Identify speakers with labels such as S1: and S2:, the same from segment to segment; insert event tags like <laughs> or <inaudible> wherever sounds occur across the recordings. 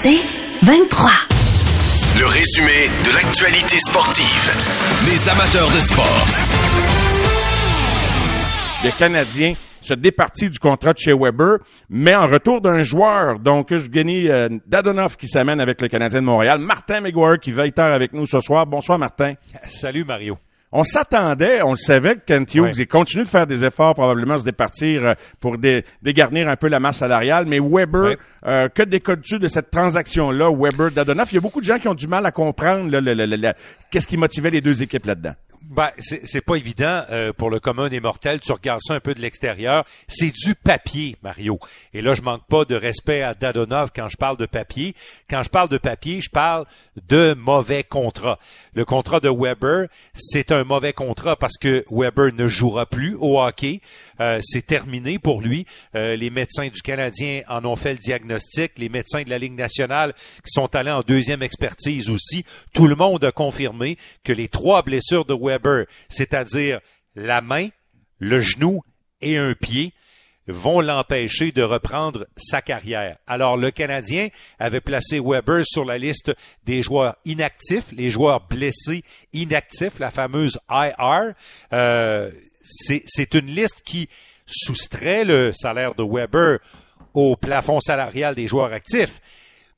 S1: C'est 23.
S2: Le résumé de l'actualité sportive. Les amateurs de sport.
S3: Le Canadien se départit du contrat de chez Weber, mais en retour d'un joueur, donc Evgeny euh, Dadonov qui s'amène avec le Canadien de Montréal, Martin McGuire qui va être avec nous ce soir. Bonsoir Martin.
S4: Salut Mario.
S3: On s'attendait, on le savait que Kent Hughes il continue de faire des efforts probablement à se départir euh, pour dé- dégarnir un peu la masse salariale, mais Weber, euh, que décodes-tu de cette transaction-là, Weber-Dadonov? Il y a beaucoup de gens qui ont du mal à comprendre là, le- le- le- le- qu'est-ce qui motivait les deux équipes là-dedans.
S4: Ben, c'est pas évident euh, pour le commun des mortels. Tu regardes ça un peu de l'extérieur. C'est du papier, Mario. Et là, je manque pas de respect à Dadonov quand je parle de papier. Quand je parle de papier, je parle de mauvais contrat. Le contrat de Weber, c'est un mauvais contrat parce que Weber ne jouera plus au hockey. Euh, c'est terminé pour lui. Euh, les médecins du Canadien en ont fait le diagnostic. Les médecins de la Ligue nationale qui sont allés en deuxième expertise aussi. Tout le monde a confirmé que les trois blessures de Weber, c'est-à-dire la main, le genou et un pied, vont l'empêcher de reprendre sa carrière. Alors le Canadien avait placé Weber sur la liste des joueurs inactifs, les joueurs blessés inactifs, la fameuse IR. Euh, c'est une liste qui soustrait le salaire de Weber au plafond salarial des joueurs actifs.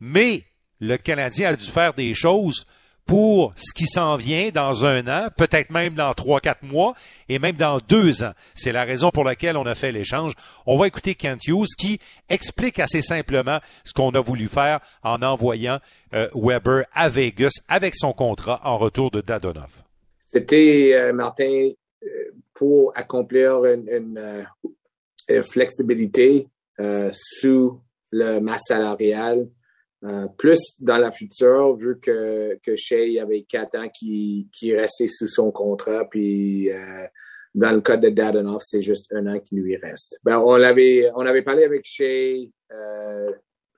S4: Mais le Canadien a dû faire des choses pour ce qui s'en vient dans un an, peut-être même dans trois, quatre mois, et même dans deux ans. C'est la raison pour laquelle on a fait l'échange. On va écouter Kent Hughes qui explique assez simplement ce qu'on a voulu faire en envoyant euh, Weber à Vegas avec son contrat en retour de Dadonov.
S5: C'était, euh, Martin, euh, pour accomplir une, euh, flexibilité euh, sous le masse salariale, euh, plus dans la future, vu que, que Shea avait quatre ans qui, qui restait sous son contrat, puis dans le cas de Dadonov, c'est juste un an qui lui reste. Ben, on on avait parlé avec Shea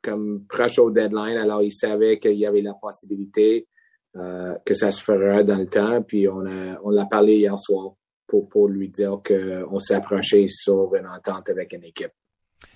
S5: comme proche au deadline, alors il savait qu'il y avait la possibilité que ça se fera dans le temps. Puis on on l'a parlé hier soir pour, pour lui dire qu'on s'approchait sur une entente avec une équipe.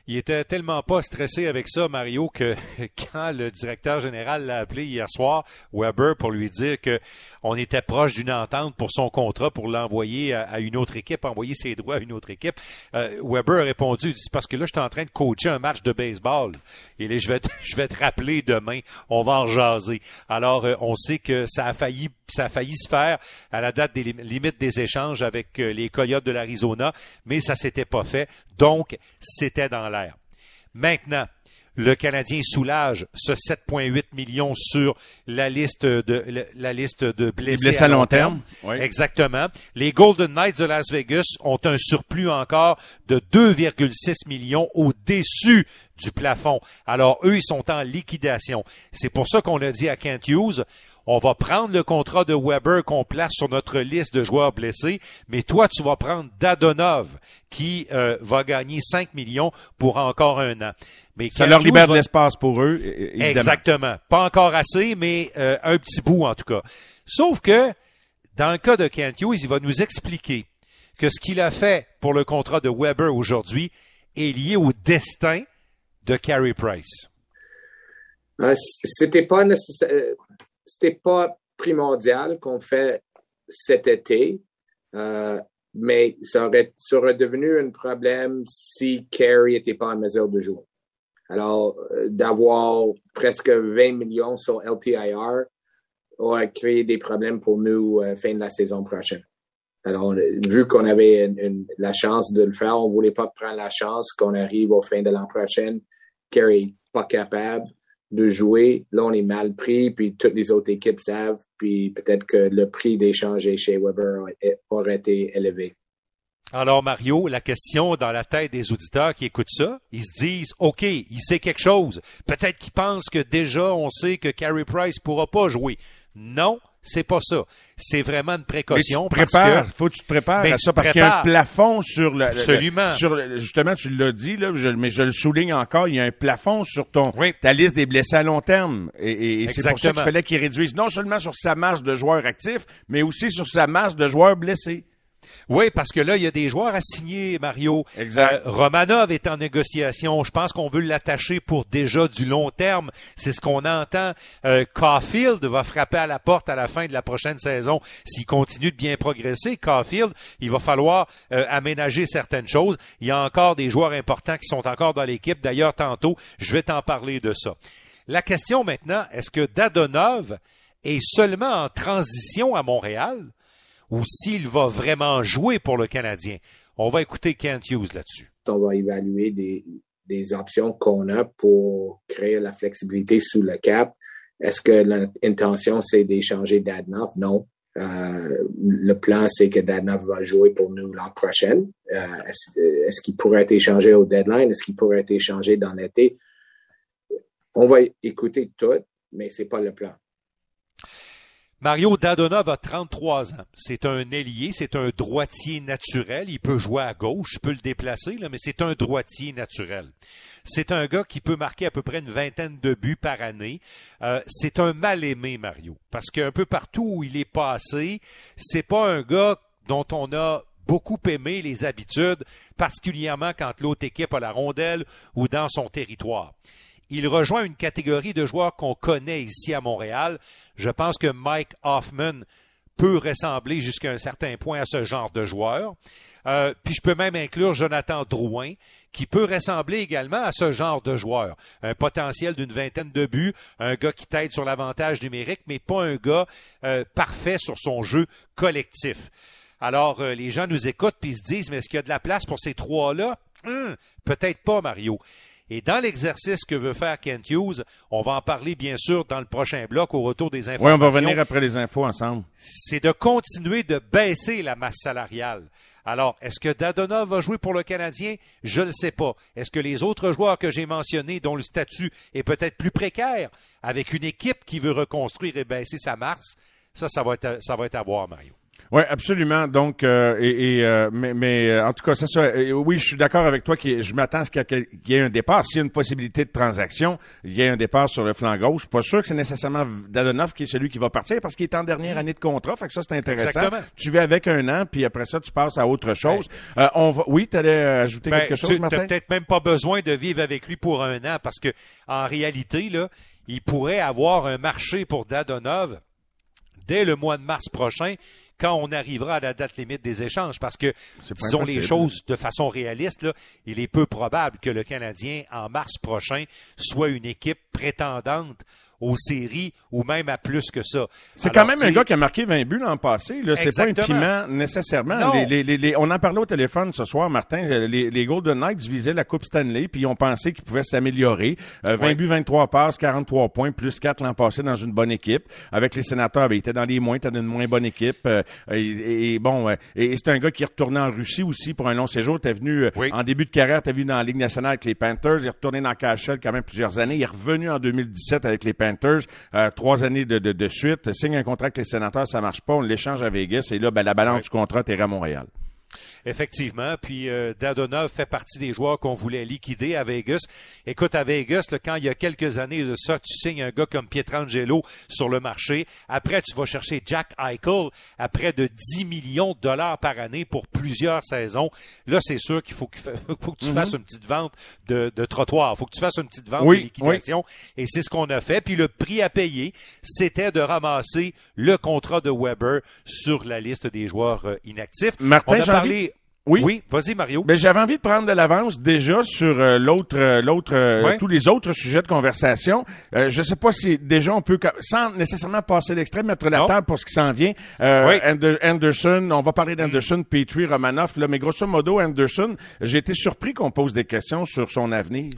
S4: Il était tellement pas stressé avec ça, Mario, que <laughs> quand le directeur général l'a appelé hier soir, Weber, pour lui dire que on était proche d'une entente pour son contrat pour l'envoyer à, une autre équipe, envoyer ses droits à une autre équipe, euh, Weber a répondu, parce que là, je suis en train de coacher un match de baseball. Et là, je vais te, <laughs> je vais te rappeler demain, on va en jaser. Alors, euh, on sait que ça a failli, ça a failli se faire à la date des lim- limites des échanges avec euh, les Coyotes de l'Arizona, mais ça s'était pas fait. Donc, c'était dans Maintenant, le Canadien soulage ce 7,8 millions sur la liste de la liste de blessés,
S3: blessés à long terme, oui.
S4: Exactement. Les Golden Knights de Las Vegas ont un surplus encore de 2,6 millions au-dessus du plafond. Alors eux, ils sont en liquidation. C'est pour ça qu'on a dit à Kent Hughes, on va prendre le contrat de Weber qu'on place sur notre liste de joueurs blessés, mais toi, tu vas prendre Dadonov, qui euh, va gagner 5 millions pour encore un an. Mais
S3: Ça leur libère de
S4: va-
S3: l'espace pour eux, évidemment.
S4: Exactement. Pas encore assez, mais euh, un petit bout en tout cas. Sauf que, dans le cas de Kent Hughes, il va nous expliquer que ce qu'il a fait pour le contrat de Weber aujourd'hui est lié au destin de Carey Price.
S5: Euh, c- c'était pas nécessaire, euh, c'était pas primordial qu'on fait cet été, euh, mais ça aurait, ça aurait devenu un problème si Carey était pas en mesure de jouer. Alors, euh, d'avoir presque 20 millions sur LTIR aurait créé des problèmes pour nous euh, fin de la saison prochaine. Alors, vu qu'on avait la chance de le faire, on voulait pas prendre la chance qu'on arrive au fin de l'an prochain, est pas capable de jouer. Là, on est mal pris, puis toutes les autres équipes savent, puis peut-être que le prix d'échanger chez Weber aurait- été élevé.
S4: Alors Mario, la question dans la tête des auditeurs qui écoutent ça, ils se disent, OK, il sait quelque chose. Peut-être qu'ils pensent que déjà on sait que Carey Price pourra pas jouer. Non, c'est pas ça. C'est vraiment une
S3: Mais tu
S4: précaution.
S3: te
S4: parce
S3: prépares,
S4: que-
S3: faut que tu te prépares à ça parce qu'il y a un plafond sur le, le-
S4: Absolument.
S3: sur le- justement tu l'as dit là, je- mais je le souligne encore, il y a un plafond sur ton
S4: Oui.
S3: ta liste des blessés à long terme et, et- et c'est pour ça qu'il fallait qu'il réduise non seulement sur sa masse de joueurs actifs, mais aussi sur sa masse de joueurs blessés.
S4: Oui, parce que là, il y a des joueurs à signer, Mario.
S3: Exact.
S4: Euh, Romanov est en négociation. Je pense qu'on veut l'attacher pour déjà du long terme. C'est ce qu'on entend. Euh, Caulfield va frapper à la porte à la fin de la prochaine saison. S'il continue de bien progresser, Caulfield, il va falloir euh, aménager certaines choses. Il y a encore des joueurs importants qui sont encore dans l'équipe. D'ailleurs, tantôt, je vais t'en parler de ça. La question maintenant, est-ce que Dadonov est seulement en transition à Montréal? Ou s'il va vraiment jouer pour le Canadien. On va écouter Kent Hughes là-dessus.
S5: On va évaluer des, options qu'on a pour créer la flexibilité sous le cap. Est-ce que l'intention, c'est d'échanger Dadnov? Non. Euh, le plan, c'est que Dadnov va jouer pour nous l'an prochain. Euh, est-ce, est-ce qu'il pourrait être échangé au deadline? Est-ce qu'il pourrait être échangé dans l'été? On va écouter tout, mais c'est pas le plan.
S4: Mario Dadonov a 33 ans. C'est un ailier, c'est un droitier naturel. Il peut jouer à gauche, il peut le déplacer, mais c'est un droitier naturel. C'est un gars qui peut marquer à peu près une vingtaine de buts par année. Euh, c'est un mal aimé, Mario, parce qu'un peu partout où il est passé, c'est pas un gars dont on a beaucoup aimé les habitudes, particulièrement quand l'autre équipe a la rondelle ou dans son territoire il rejoint une catégorie de joueurs qu'on connaît ici à Montréal. Je pense que Mike Hoffman peut ressembler jusqu'à un certain point à ce genre de joueur. Euh, puis je peux même inclure Jonathan Drouin, qui peut ressembler également à ce genre de joueur. Un potentiel d'une vingtaine de buts, un gars qui t'aide sur l'avantage numérique, mais pas un gars euh, parfait sur son jeu collectif. Alors, euh, les gens nous écoutent puis se disent, mais est-ce qu'il y a de la place pour ces trois-là? Hum, peut-être pas, Mario. Et dans l'exercice que veut faire Kent Hughes, on va en parler bien sûr dans le prochain bloc au retour des informations.
S3: Oui, on va revenir après les infos ensemble.
S4: C'est de continuer de baisser la masse salariale. Alors, est-ce que Dadonov va jouer pour le Canadien? Je ne sais pas. Est-ce que les autres joueurs que j'ai mentionnés, dont le statut est peut-être plus précaire, avec une équipe qui veut reconstruire et baisser sa masse, ça, ça va être, ça va être à voir, Mario.
S3: Oui, absolument. Donc, euh, et, euh, mais, mais euh, en tout cas, c'est ça. oui, je suis d'accord avec toi. Que je m'attends à ce qu'il y ait un départ. S'il y a une possibilité de transaction, il y a un départ sur le flanc gauche. Je suis pas sûr que c'est nécessairement Dadonov qui est celui qui va partir parce qu'il est en dernière année de contrat. Fait que ça, c'est intéressant.
S4: Exactement.
S3: Tu vas avec un an, puis après ça, tu passes à autre chose. on va. Oui, tu allais ajouter
S4: ben,
S3: quelque chose, Martin?
S4: Tu peut-être même pas besoin de vivre avec lui pour un an parce que en réalité, là, il pourrait avoir un marché pour Dadonov dès le mois de mars prochain quand on arrivera à la date limite des échanges. Parce que, disons les choses de façon réaliste, là, il est peu probable que le Canadien, en mars prochain, soit une équipe prétendante aux séries ou même à plus que ça.
S3: C'est quand même un gars qui a marqué 20 buts l'an passé. Là, c'est pas un piment nécessairement. Les, les, les, on en parlait au téléphone ce soir, Martin. Les, Golden Knights visaient la Coupe Stanley, puis ils ont pensé qu'ils pouvaient s'améliorer. 20 euh, buts, 23 passes, 43 points, plus 4 l'an passé dans une bonne équipe. Avec les sénateurs, ben, il était dans les moins, était dans une moins bonne équipe. Euh, et, bon, euh, et, c'est un gars qui est retourné en Russie aussi pour un long séjour. T'es venu en début de carrière, t'es venu dans la Ligue nationale avec les Panthers. Il est retourné dans KHL quand même plusieurs années. Il est revenu en 2017 avec les Panthers. Euh, trois années de, de, de, suite. Signe un contrat avec les sénateurs, ça marche pas. On l'échange à Vegas et là, ben, la balance du contrat est à Montréal.
S4: Effectivement. Puis euh, Dadonov fait partie des joueurs qu'on voulait liquider à Vegas. Écoute, à Vegas, quand il y a quelques années de ça, tu signes un gars comme Pietrangelo sur le marché. Après, tu vas chercher Jack Eichel à près de 10 millions de dollars par année pour plusieurs saisons. Là, c'est sûr qu'il faut, que <laughs> tu mhm. fasses une petite vente de, de trottoir. Il faut que tu fasses une petite vente de liquidation. Et c'est ce qu'on a fait. Puis le prix à payer, c'était de ramasser le contrat de Weber sur la liste des joueurs euh, inactifs.
S3: Martin,
S4: oui. Oui, vas-y Mario.
S3: Ben j'avais envie de prendre de l'avance déjà sur euh, l'autre euh, l'autre euh, tous les autres sujets de conversation. je sais pas si déjà on peut sans nécessairement passer l'extrait mettre la table pour ce qui s'en vient. Anderson, on va parler d'Anderson, Petrie, Romanoff là, mais grosso modo Anderson, j'ai été surpris qu'on pose des questions sur son avenir.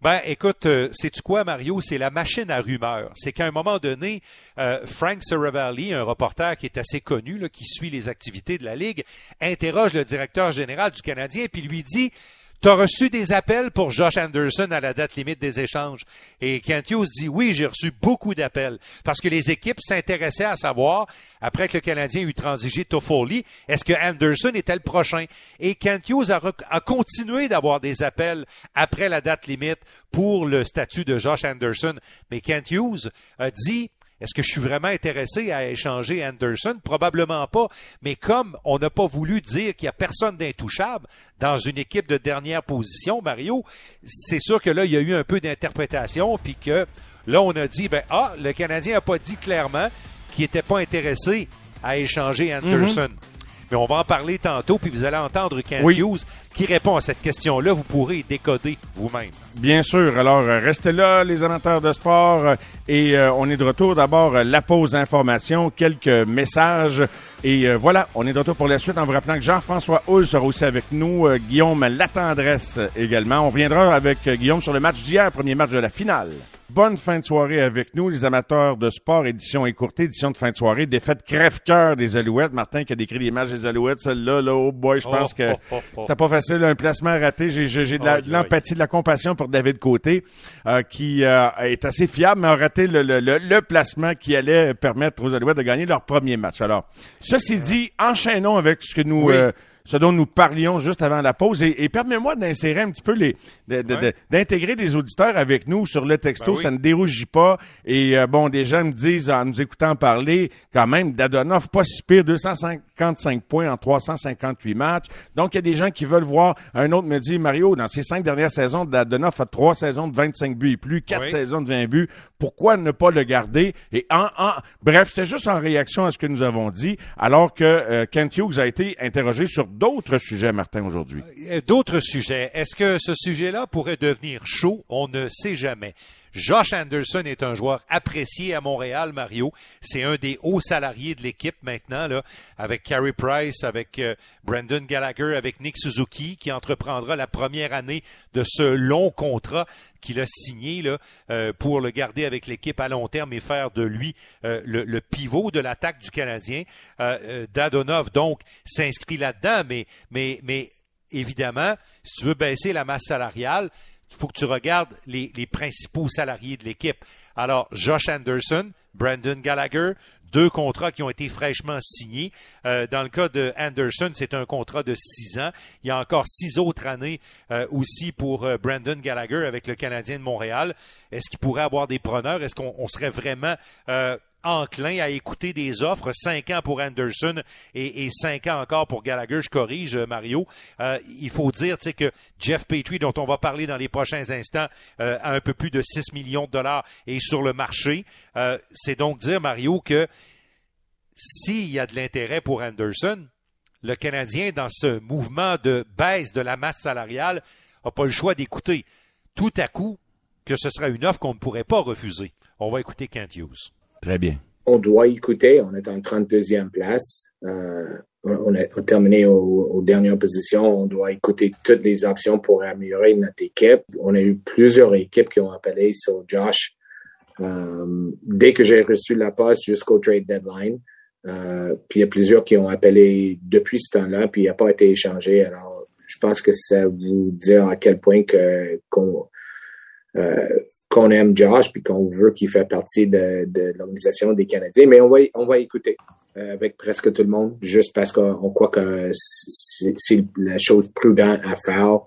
S4: Ben, écoute, euh, sais-tu quoi, Mario? C'est la machine à rumeurs. C'est qu'à un moment donné, euh, Frank Saravalli, un reporter qui est assez connu, qui suit les activités de la Ligue, interroge le directeur général du Canadien, puis lui dit tu as reçu des appels pour Josh Anderson à la date limite des échanges. Et Kent Hughes dit oui, j'ai reçu beaucoup d'appels parce que les équipes s'intéressaient à savoir, après que le Canadien eut transigé Toffoli, est-ce que Anderson était le prochain? Et Kent Hughes a, a continué d'avoir des appels après la date limite pour le statut de Josh Anderson. Mais Kent Hughes a dit Est-ce que je suis vraiment intéressé à échanger Anderson? Probablement pas. Mais comme on n'a pas voulu dire qu'il y a personne d'intouchable dans une équipe de dernière position, Mario, c'est sûr que là, il y a eu un peu d'interprétation, puis que là, on a dit, ben, ah, le Canadien n'a pas dit clairement qu'il n'était pas intéressé à échanger Anderson. Mais on va en parler tantôt, puis vous allez entendre Ken Hughes qui répond à cette question-là. Vous pourrez décoder vous-même.
S3: Bien sûr. Alors, euh, restez là, les amateurs de sport. Euh, et euh, on est de retour. D'abord, la pause information, quelques messages. Et voilà, on est de retour pour la suite en vous rappelant que Jean-François Hull sera aussi avec nous. Guillaume Latendresse également. On reviendra avec Guillaume sur le match d'hier, premier match de la finale. Bonne fin de soirée avec nous, les amateurs de sport, édition écourtée, édition de fin de soirée, défaite crève-cœur des Alouettes. Martin qui a décrit les des Alouettes, celle-là, là, oh boy, je pense oh, que oh, oh, c'était pas facile, un placement raté. J'ai, de, l'empathie, de la compassion pour David Côté, euh, qui euh, est assez fiable, mais a raté le, le, le, placement qui allait permettre aux Alouettes de gagner leur premier match. Alors, ceci dit, enchaînons avec ce que nous... Euh, ce dont nous parlions juste avant la pause. Et, permets-moi d'insérer un petit peu les, d'intégrer des auditeurs avec nous sur le texto. Ben ça ne dérougit pas. Et euh, bon, des gens me disent, en nous écoutant parler, quand même, Dadonov, pas si pire, 255 points en 358 matchs. Donc, il y a des gens qui veulent voir. Un autre me dit, Mario, dans ces cinq dernières saisons, Dadonov a trois saisons de 25 buts et plus, quatre saisons de 20 buts. Pourquoi ne pas le garder? Et en, en bref, c'est juste en réaction à ce que nous avons dit, alors que euh, Kent Hughes a été interrogé sur d'autres sujets, Martin, aujourd'hui?
S4: Euh, d'autres sujets. Est-ce que ce sujet-là pourrait devenir chaud? On ne sait jamais. Josh Anderson est un joueur apprécié à Montréal, Mario. C'est un des hauts salariés de l'équipe maintenant, avec Carey Price, avec euh, Brandon Gallagher, avec Nick Suzuki, qui entreprendra la première année de ce long contrat qu'il a signé euh, pour le garder avec l'équipe à long terme et faire de lui euh, le, pivot de l'attaque du Canadien. Dadonov, donc, s'inscrit là-dedans, mais, mais, mais évidemment, si tu veux baisser la masse salariale, il faut que tu regardes les, principaux salariés de l'équipe. Alors, Josh Anderson, Brandon Gallagher, deux contrats qui ont été fraîchement signés. Euh, dans le cas de Anderson, c'est un contrat de six ans. Il y a encore six autres années euh, aussi pour euh, Brandon Gallagher avec le Canadien de Montréal. Est-ce qu'il pourrait avoir des preneurs? Est-ce qu'on serait vraiment enclin à écouter des offres, cinq ans pour Anderson et, cinq ans encore pour Gallagher. Je corrige, euh, Mario. Euh, il faut dire que Jeff Petrie, dont on va parler dans les prochains instants, euh, a un peu plus de 6 millions de dollars et sur le marché. C'est donc dire, Mario, que s'il y a de l'intérêt pour Anderson, le Canadien, dans ce mouvement de baisse de la masse salariale, n'a pas le choix d'écouter tout à coup que ce sera une offre qu'on ne pourrait pas refuser. On va écouter Kent Hughes.
S3: Très bien.
S5: On doit écouter. On est en 32e place. Euh, on a terminé aux, dernières positions. On doit écouter toutes les options pour améliorer notre équipe. On a eu plusieurs équipes qui ont appelé sur Josh euh, dès que j'ai reçu la poste jusqu'au trade deadline. Euh, puis il y a plusieurs qui ont appelé depuis ce temps-là, puis il n'a pas été échangé. Alors, je pense que ça vous dire à quel point que qu'on qu'on aime Josh puis qu'on veut qu'il fasse partie de, de l'organisation des Canadiens. Mais on va, on va écouter euh, avec presque tout le monde, juste parce qu'on croit que c'est la chose prudente à faire.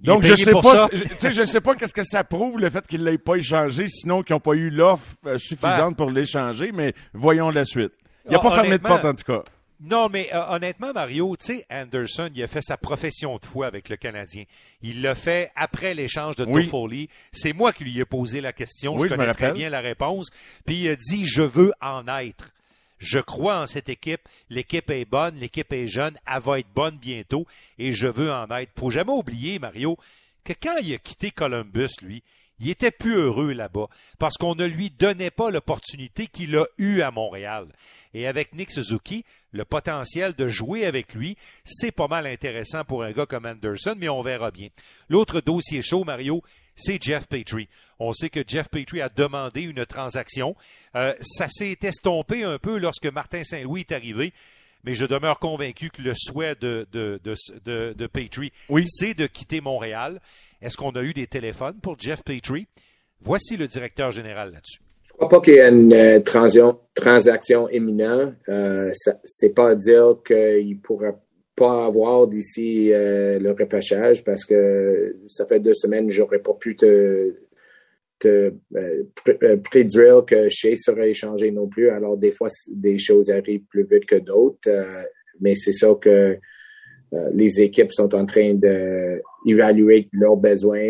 S3: Donc, je sais, pas, je, je sais pas qu'est-ce que ça prouve, le fait qu'il l'ait pas échangé, sinon qu'ils n'ont pas eu l'offre euh, suffisante ben. pour l'échanger, mais voyons la suite. Il n'y a ah, pas fermé de porte, en tout cas.
S4: Non, mais euh, honnêtement, Mario, tu sais, Anderson, il a fait sa profession de foi avec le Canadien. Il l'a fait après l'échange de Toffoli. C'est moi qui lui ai posé la question. je connais très bien la réponse. Puis il a dit, je veux en être. Je crois en cette équipe. L'équipe est bonne, l'équipe est jeune, elle va être bonne bientôt et je veux en être. Faut jamais oublier, Mario, que quand il a quitté Columbus, lui, il était plus heureux là-bas parce qu'on ne lui donnait pas l'opportunité qu'il a eue à Montréal. Et avec Nick Suzuki, le potentiel de jouer avec lui, c'est pas mal intéressant pour un gars comme Anderson, mais on verra bien. L'autre dossier chaud, Mario, c'est Jeff Petrie. On sait que Jeff Petrie a demandé une transaction. Euh, ça s'est estompé un peu lorsque Martin Saint-Louis est arrivé mais je demeure convaincu que le souhait de, de, de, de, Petrie, oui. c'est de quitter Montréal. Est-ce qu'on a eu des téléphones pour Jeff Petrie? Voici le directeur général là-dessus.
S5: Je crois pas qu'il y ait une euh, transaction imminente. Euh, c'est pas dire qu'il pourra pas avoir d'ici euh, le repêchage parce que ça fait deux semaines que j'aurais pas pu te, te euh, prédire que Shea sera échangé non plus. Alors, des fois, des choses arrivent plus vite que d'autres, mais c'est ça que les équipes sont en train d'évaluer leurs besoins,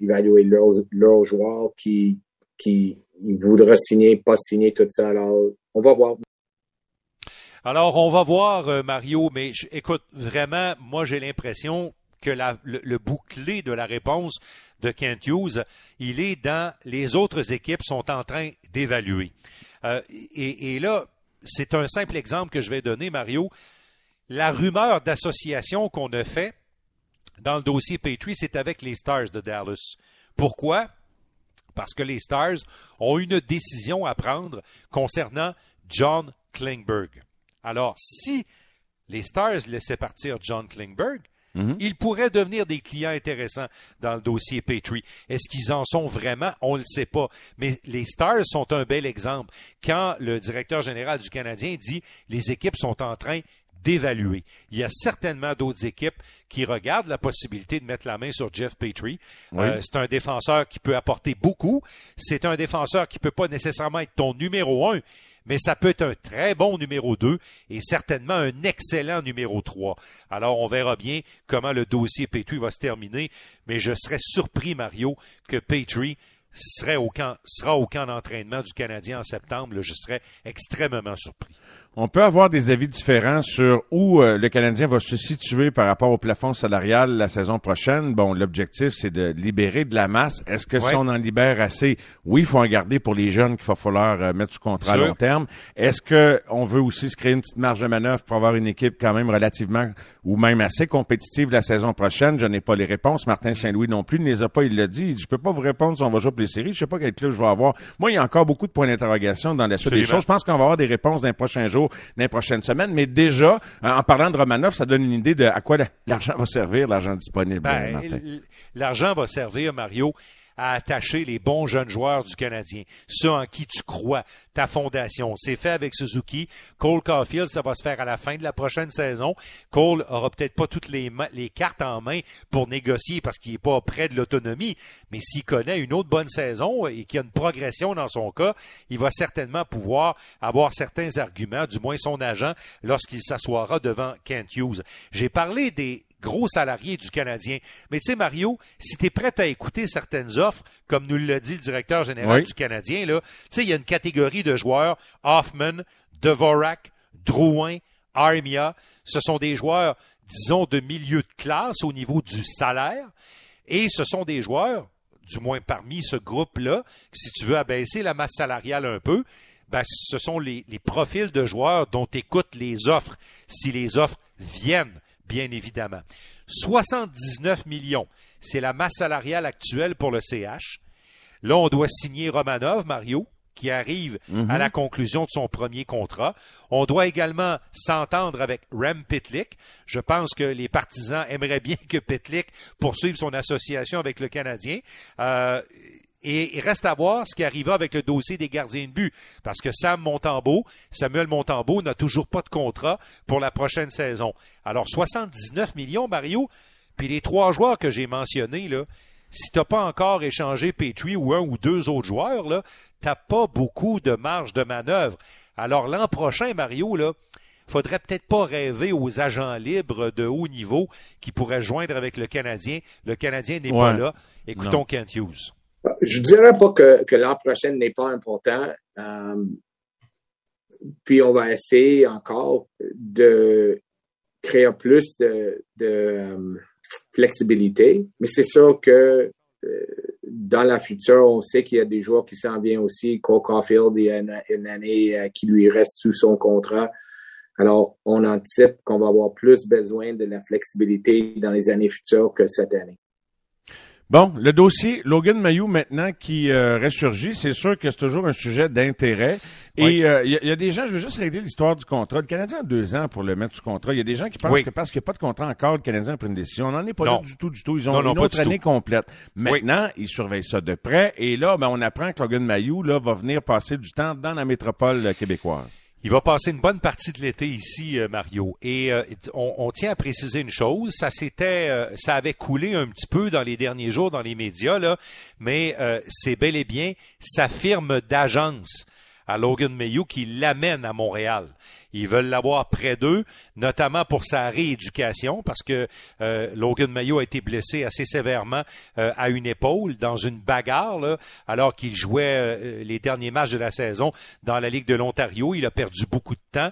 S5: évaluer leurs, joueurs qui, qui voudraient signer, pas signer, tout ça. Alors, on va voir.
S4: Alors, on va voir, Mario, mais écoute, vraiment, moi, j'ai l'impression que le, bouclé de la réponse de Kent Hughes, il est dans les autres équipes sont en train d'évaluer. Euh, et, là, c'est un simple exemple que je vais donner, Mario. La rumeur d'association qu'on a fait dans le dossier Patriot, c'est avec les Stars de Dallas. Pourquoi? Parce que les Stars ont une décision à prendre concernant John Klingberg. Alors, si les Stars laissaient partir John Klingberg, Mhm. Ils pourraient devenir des clients intéressants dans le dossier Petrie. Est-ce qu'ils en sont vraiment? On ne le sait pas. Mais les Stars sont un bel exemple. Quand le directeur général du Canadien dit les équipes sont en train d'évaluer. Il y a certainement d'autres équipes qui regardent la possibilité de mettre la main sur Jeff Petrie. Euh, c'est un défenseur qui peut apporter beaucoup. C'est un défenseur qui peut pas nécessairement être ton numéro un, mais ça peut être un très bon numéro 2 et certainement un excellent numéro 3. Alors, on verra bien comment le dossier Petrie va se terminer, mais je serais surpris, Mario, que Petrie serait au camp, sera au camp d'entraînement du Canadien en septembre. je serais extrêmement surpris.
S3: On peut avoir des avis différents sur où euh, le Canadien va se situer par rapport au plafond salarial la saison prochaine. Bon, l'objectif, c'est de libérer de la masse. Est-ce que si on en libère assez, oui, il faut en garder pour les jeunes qu'il va falloir euh, mettre sous contrat à long terme. Est-ce que on veut aussi se créer une petite marge de manœuvre pour avoir une équipe quand même relativement ou même assez compétitive la saison prochaine? Je n'ai pas les réponses. Martin Saint-Louis non plus ne les a pas. Il l'a dit. Il dit, je peux pas vous répondre si on va jouer pour les séries. Je sais pas quel club je vais avoir. Moi, il y a encore beaucoup de points d'interrogation dans la suite des choses. Je pense qu'on va avoir des réponses dans les prochains jours dans les prochaines semaines. Mais déjà, en parlant de Romanov, ça donne une idée de à quoi l'argent va servir, l'argent disponible. Ben,
S4: l'argent va servir, Mario, à attacher les bons jeunes joueurs du Canadien, ceux en qui tu crois, ta fondation. C'est fait avec Suzuki. Cole Caulfield, ça va se faire à la fin de la prochaine saison. Cole aura peut-être pas toutes les, cartes en main pour négocier parce qu'il est pas près de l'autonomie, mais s'il connaît une autre bonne saison et qu'il y a une progression dans son cas, il va certainement pouvoir avoir certains arguments, du moins son agent, lorsqu'il s'assoira devant Kent Hughes. J'ai parlé des gros salarié du Canadien. Mais tu sais, Mario, si tu es prêt à écouter certaines offres, comme nous l'a dit le directeur général du Canadien, là, tu sais, il y a une catégorie de joueurs, Hoffman, Devorak, Drouin, Armia, ce sont des joueurs, disons, de milieu de classe au niveau du salaire, et ce sont des joueurs, du moins parmi ce groupe-là, si tu veux abaisser la masse salariale un peu, ben, ce sont les, les profils de joueurs dont écoutent les offres, si les offres viennent bien évidemment. 79 millions, c'est la masse salariale actuelle pour le CH. Là, on doit signer Romanov, Mario, qui arrive à la mhm. conclusion de son premier contrat. On doit également s'entendre avec Rem Pitlick. Je pense que les partisans aimeraient bien que Pitlick poursuive son association avec le Canadien. Euh, et il reste à voir ce qui arrivera avec le dossier des gardiens de but. Parce que Sam Montembeau, Samuel Montembeau n'a toujours pas de contrat pour la prochaine saison. Alors 79 millions, Mario, puis les trois joueurs que j'ai mentionnés, là, si t'as pas encore échangé Petrie ou un ou deux autres joueurs, là, t'as pas beaucoup de marge de manœuvre. Alors l'an prochain, Mario, là, faudrait peut-être pas rêver aux agents libres de haut niveau qui pourraient joindre avec le Canadien. Le Canadien n'est pas là. Écoutons Kent Hughes.
S5: Je dirais pas que, que l'an prochain n'est pas important. Euh, puis on va essayer encore de créer plus de, de euh, flexibilité. Mais c'est sûr que euh, dans la future, on sait qu'il y a des joueurs qui s'en viennent aussi. Cole Caulfield, il y a une, année qui lui reste sous son contrat. Alors, on anticipe qu'on va avoir plus besoin de la flexibilité dans les années futures que cette année.
S3: Bon, le dossier Logan Mayou maintenant qui euh, ressurgit, c'est sûr que c'est toujours un sujet d'intérêt. Et il euh, y, a des gens, je veux juste régler l'histoire du contrat. Le Canadien a deux ans pour le mettre sous contrat. Il y a des gens qui pensent que parce qu'il n'y a pas de contrat encore, le Canadien prend une décision. On n'en est pas là du tout, du tout. Ils ont une autre année complète. Maintenant, ils surveillent ça de près. Et là, ben, on apprend que Logan Mayou là, va venir passer du temps dans la métropole québécoise.
S4: Il va passer une bonne partie de l'été ici, euh, Mario. Et euh, on, tient à préciser une chose, ça s'était, euh, ça avait coulé un petit peu dans les derniers jours dans les médias là, mais c'est bel et bien sa firme d'agence à Logan Mayou qui l'amène à Montréal. Ils veulent l'avoir près d'eux, notamment pour sa rééducation, parce que euh, Logan Mayo a été blessé assez sévèrement euh, à une épaule dans une bagarre, alors qu'il jouait euh, les derniers matchs de la saison dans la Ligue de l'Ontario. Il a perdu beaucoup de temps,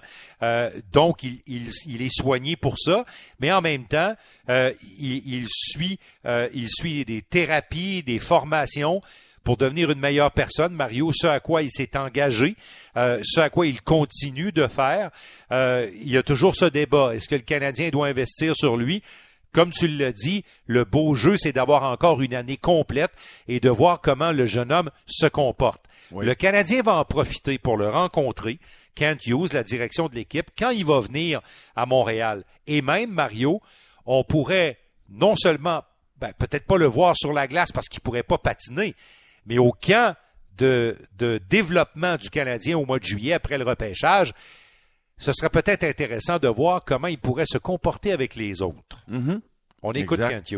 S4: donc il, il, est soigné pour ça, mais en même temps, il, il, suit, il suit des thérapies, des formations pour devenir une meilleure personne, Mario, ce à quoi il s'est engagé, euh, ce à quoi il continue de faire. Euh, il y a toujours ce débat. Est-ce que le Canadien doit investir sur lui? Comme tu l'as dit, le beau jeu, c'est d'avoir encore une année complète et de voir comment le jeune homme se comporte. Le Canadien va en profiter pour le rencontrer. Kent Hughes, la direction de l'équipe, quand il va venir à Montréal. Et même, Mario, on pourrait non seulement, ben, peut-être pas le voir sur la glace parce qu'il pourrait pas patiner, mais au camp de, développement du Canadien au mois de juillet après le repêchage, ce serait peut-être intéressant de voir comment il pourrait se comporter avec les autres.
S3: Mm-hmm.
S4: On écoute Kent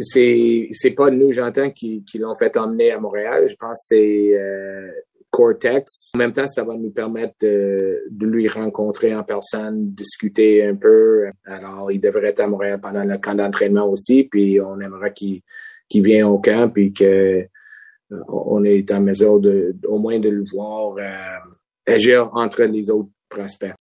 S5: C'est pas nous, j'entends, qui, l'ont fait emmener à Montréal. Je pense que c'est euh, Cortex. En même temps, ça va nous permettre de, lui rencontrer en personne, discuter un peu. Alors, il devrait être à Montréal pendant le camp d'entraînement aussi. Puis, on aimerait qu'il vienne au camp puis que on est en mesure de, au moins de le voir euh, agir entre les autres prospects.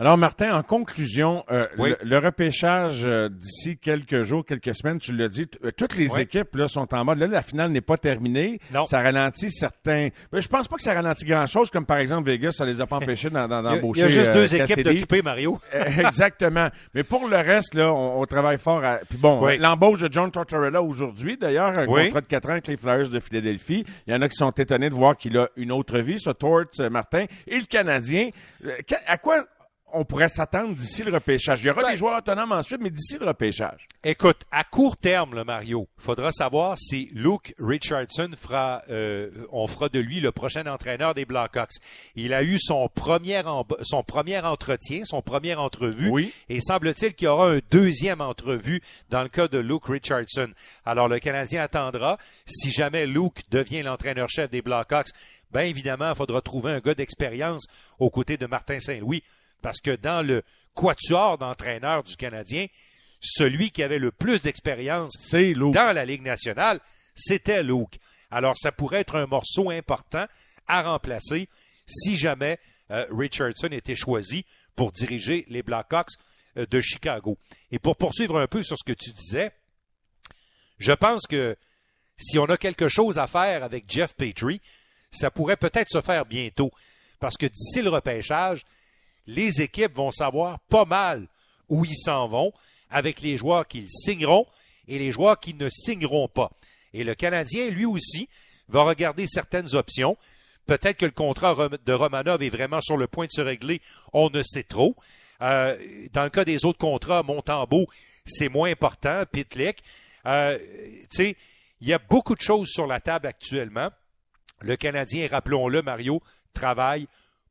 S3: Alors, Martin, en conclusion, euh, le, repêchage euh, d'ici quelques jours, quelques semaines, tu l'as dit, euh, toutes les équipes là sont en mode. Là, la finale n'est pas terminée.
S4: Non.
S3: Ça ralentit certains. Mais je pense pas que ça ralentit grand-chose, comme par exemple Vegas, ça les a pas <laughs> empêchés d'embaucher.
S4: Il y a juste deux équipes d'occuper, Mario. <laughs>
S3: Exactement. Mais pour le reste, là, on, travaille fort. À... Puis bon, l'embauche de John Tortorella aujourd'hui, d'ailleurs, un contrat de quatre ans avec les Flyers de Philadelphie. Il y en a qui sont étonnés de voir qu'il a une autre vie, ce Tort Martin. Et le Canadien, à quoi on pourrait s'attendre d'ici le repêchage? Il y aura ben- des joueurs autonomes ensuite, mais d'ici le repêchage.
S4: Écoute, à court terme, le Mario, faudra savoir si Luke Richardson fera, euh, on fera de lui le prochain entraîneur des Blackhawks. Il a eu son premier, son premier entretien, son première entrevue.
S3: Oui.
S4: Et semble-t-il qu'il y aura un deuxième entrevue dans le cas de Luke Richardson. Alors, le Canadien attendra. Si jamais Luke devient l'entraîneur-chef des Blackhawks, bien évidemment, il faudra trouver un gars d'expérience aux côtés de Martin Saint-Louis. Parce que dans le quatuor d'entraîneurs du Canadien, celui qui avait le plus d'expérience dans la Ligue nationale, c'était Luke. Alors, ça pourrait être un morceau important à remplacer si jamais euh, Richardson était choisi pour diriger les Blackhawks euh, de Chicago. Et pour poursuivre un peu sur ce que tu disais, je pense que si on a quelque chose à faire avec Jeff Petrie, ça pourrait peut-être se faire bientôt. Parce que d'ici le repêchage, les équipes vont savoir pas mal où ils s'en vont avec les joueurs qu'ils signeront et les joueurs qui ne signeront pas. Et le Canadien, lui aussi, va regarder certaines options. Peut-être que le contrat de Romanov est vraiment sur le point de se régler, on ne sait trop. Euh, dans le cas des autres contrats, Montembeau, c'est moins important, Pitlick. Euh, il y a beaucoup de choses sur la table actuellement. Le Canadien, rappelons-le, Mario, travaille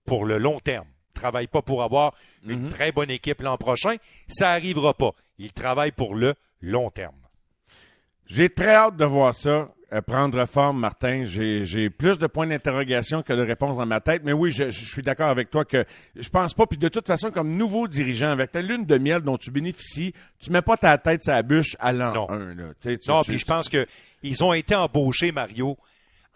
S4: pour le long terme travaille pas pour avoir une mhm. très bonne équipe l'an prochain. Ça arrivera pas. Il travaille pour le long terme.
S3: J'ai très hâte de voir ça euh, prendre forme, Martin. J'ai plus de points d'interrogation que de réponses dans ma tête. Mais oui, je, suis d'accord avec toi que je pense pas. Puis de toute façon, comme nouveau dirigeant, avec ta lune de miel dont tu bénéficies, tu mets pas ta tête sur la bûche à l'an 1.
S4: non, puis je pense que ils ont été embauchés, Mario,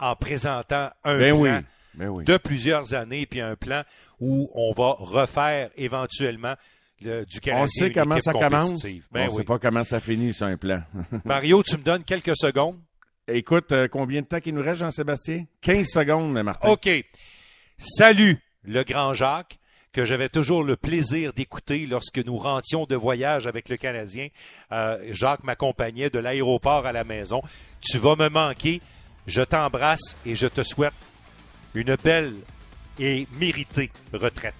S4: en présentant un
S3: ben
S4: plan
S3: ben
S4: de plusieurs années, puis un plan où on va refaire éventuellement le, du Canadien.
S3: On sait comment ça commence.
S4: Ben
S3: on ne sait pas comment ça finit, c'est un plan. <laughs>
S4: Mario, tu me donnes quelques secondes?
S3: Écoute, euh, combien de temps qu'il nous reste, Jean-Sébastien? 15 secondes, Martin.
S4: OK. Salut, le grand Jacques, que j'avais toujours le plaisir d'écouter lorsque nous rentions de voyage avec le Canadien. Euh, Jacques m'accompagnait de l'aéroport à la maison. Tu vas me manquer. Je t'embrasse et je te souhaite une belle et méritée retraite.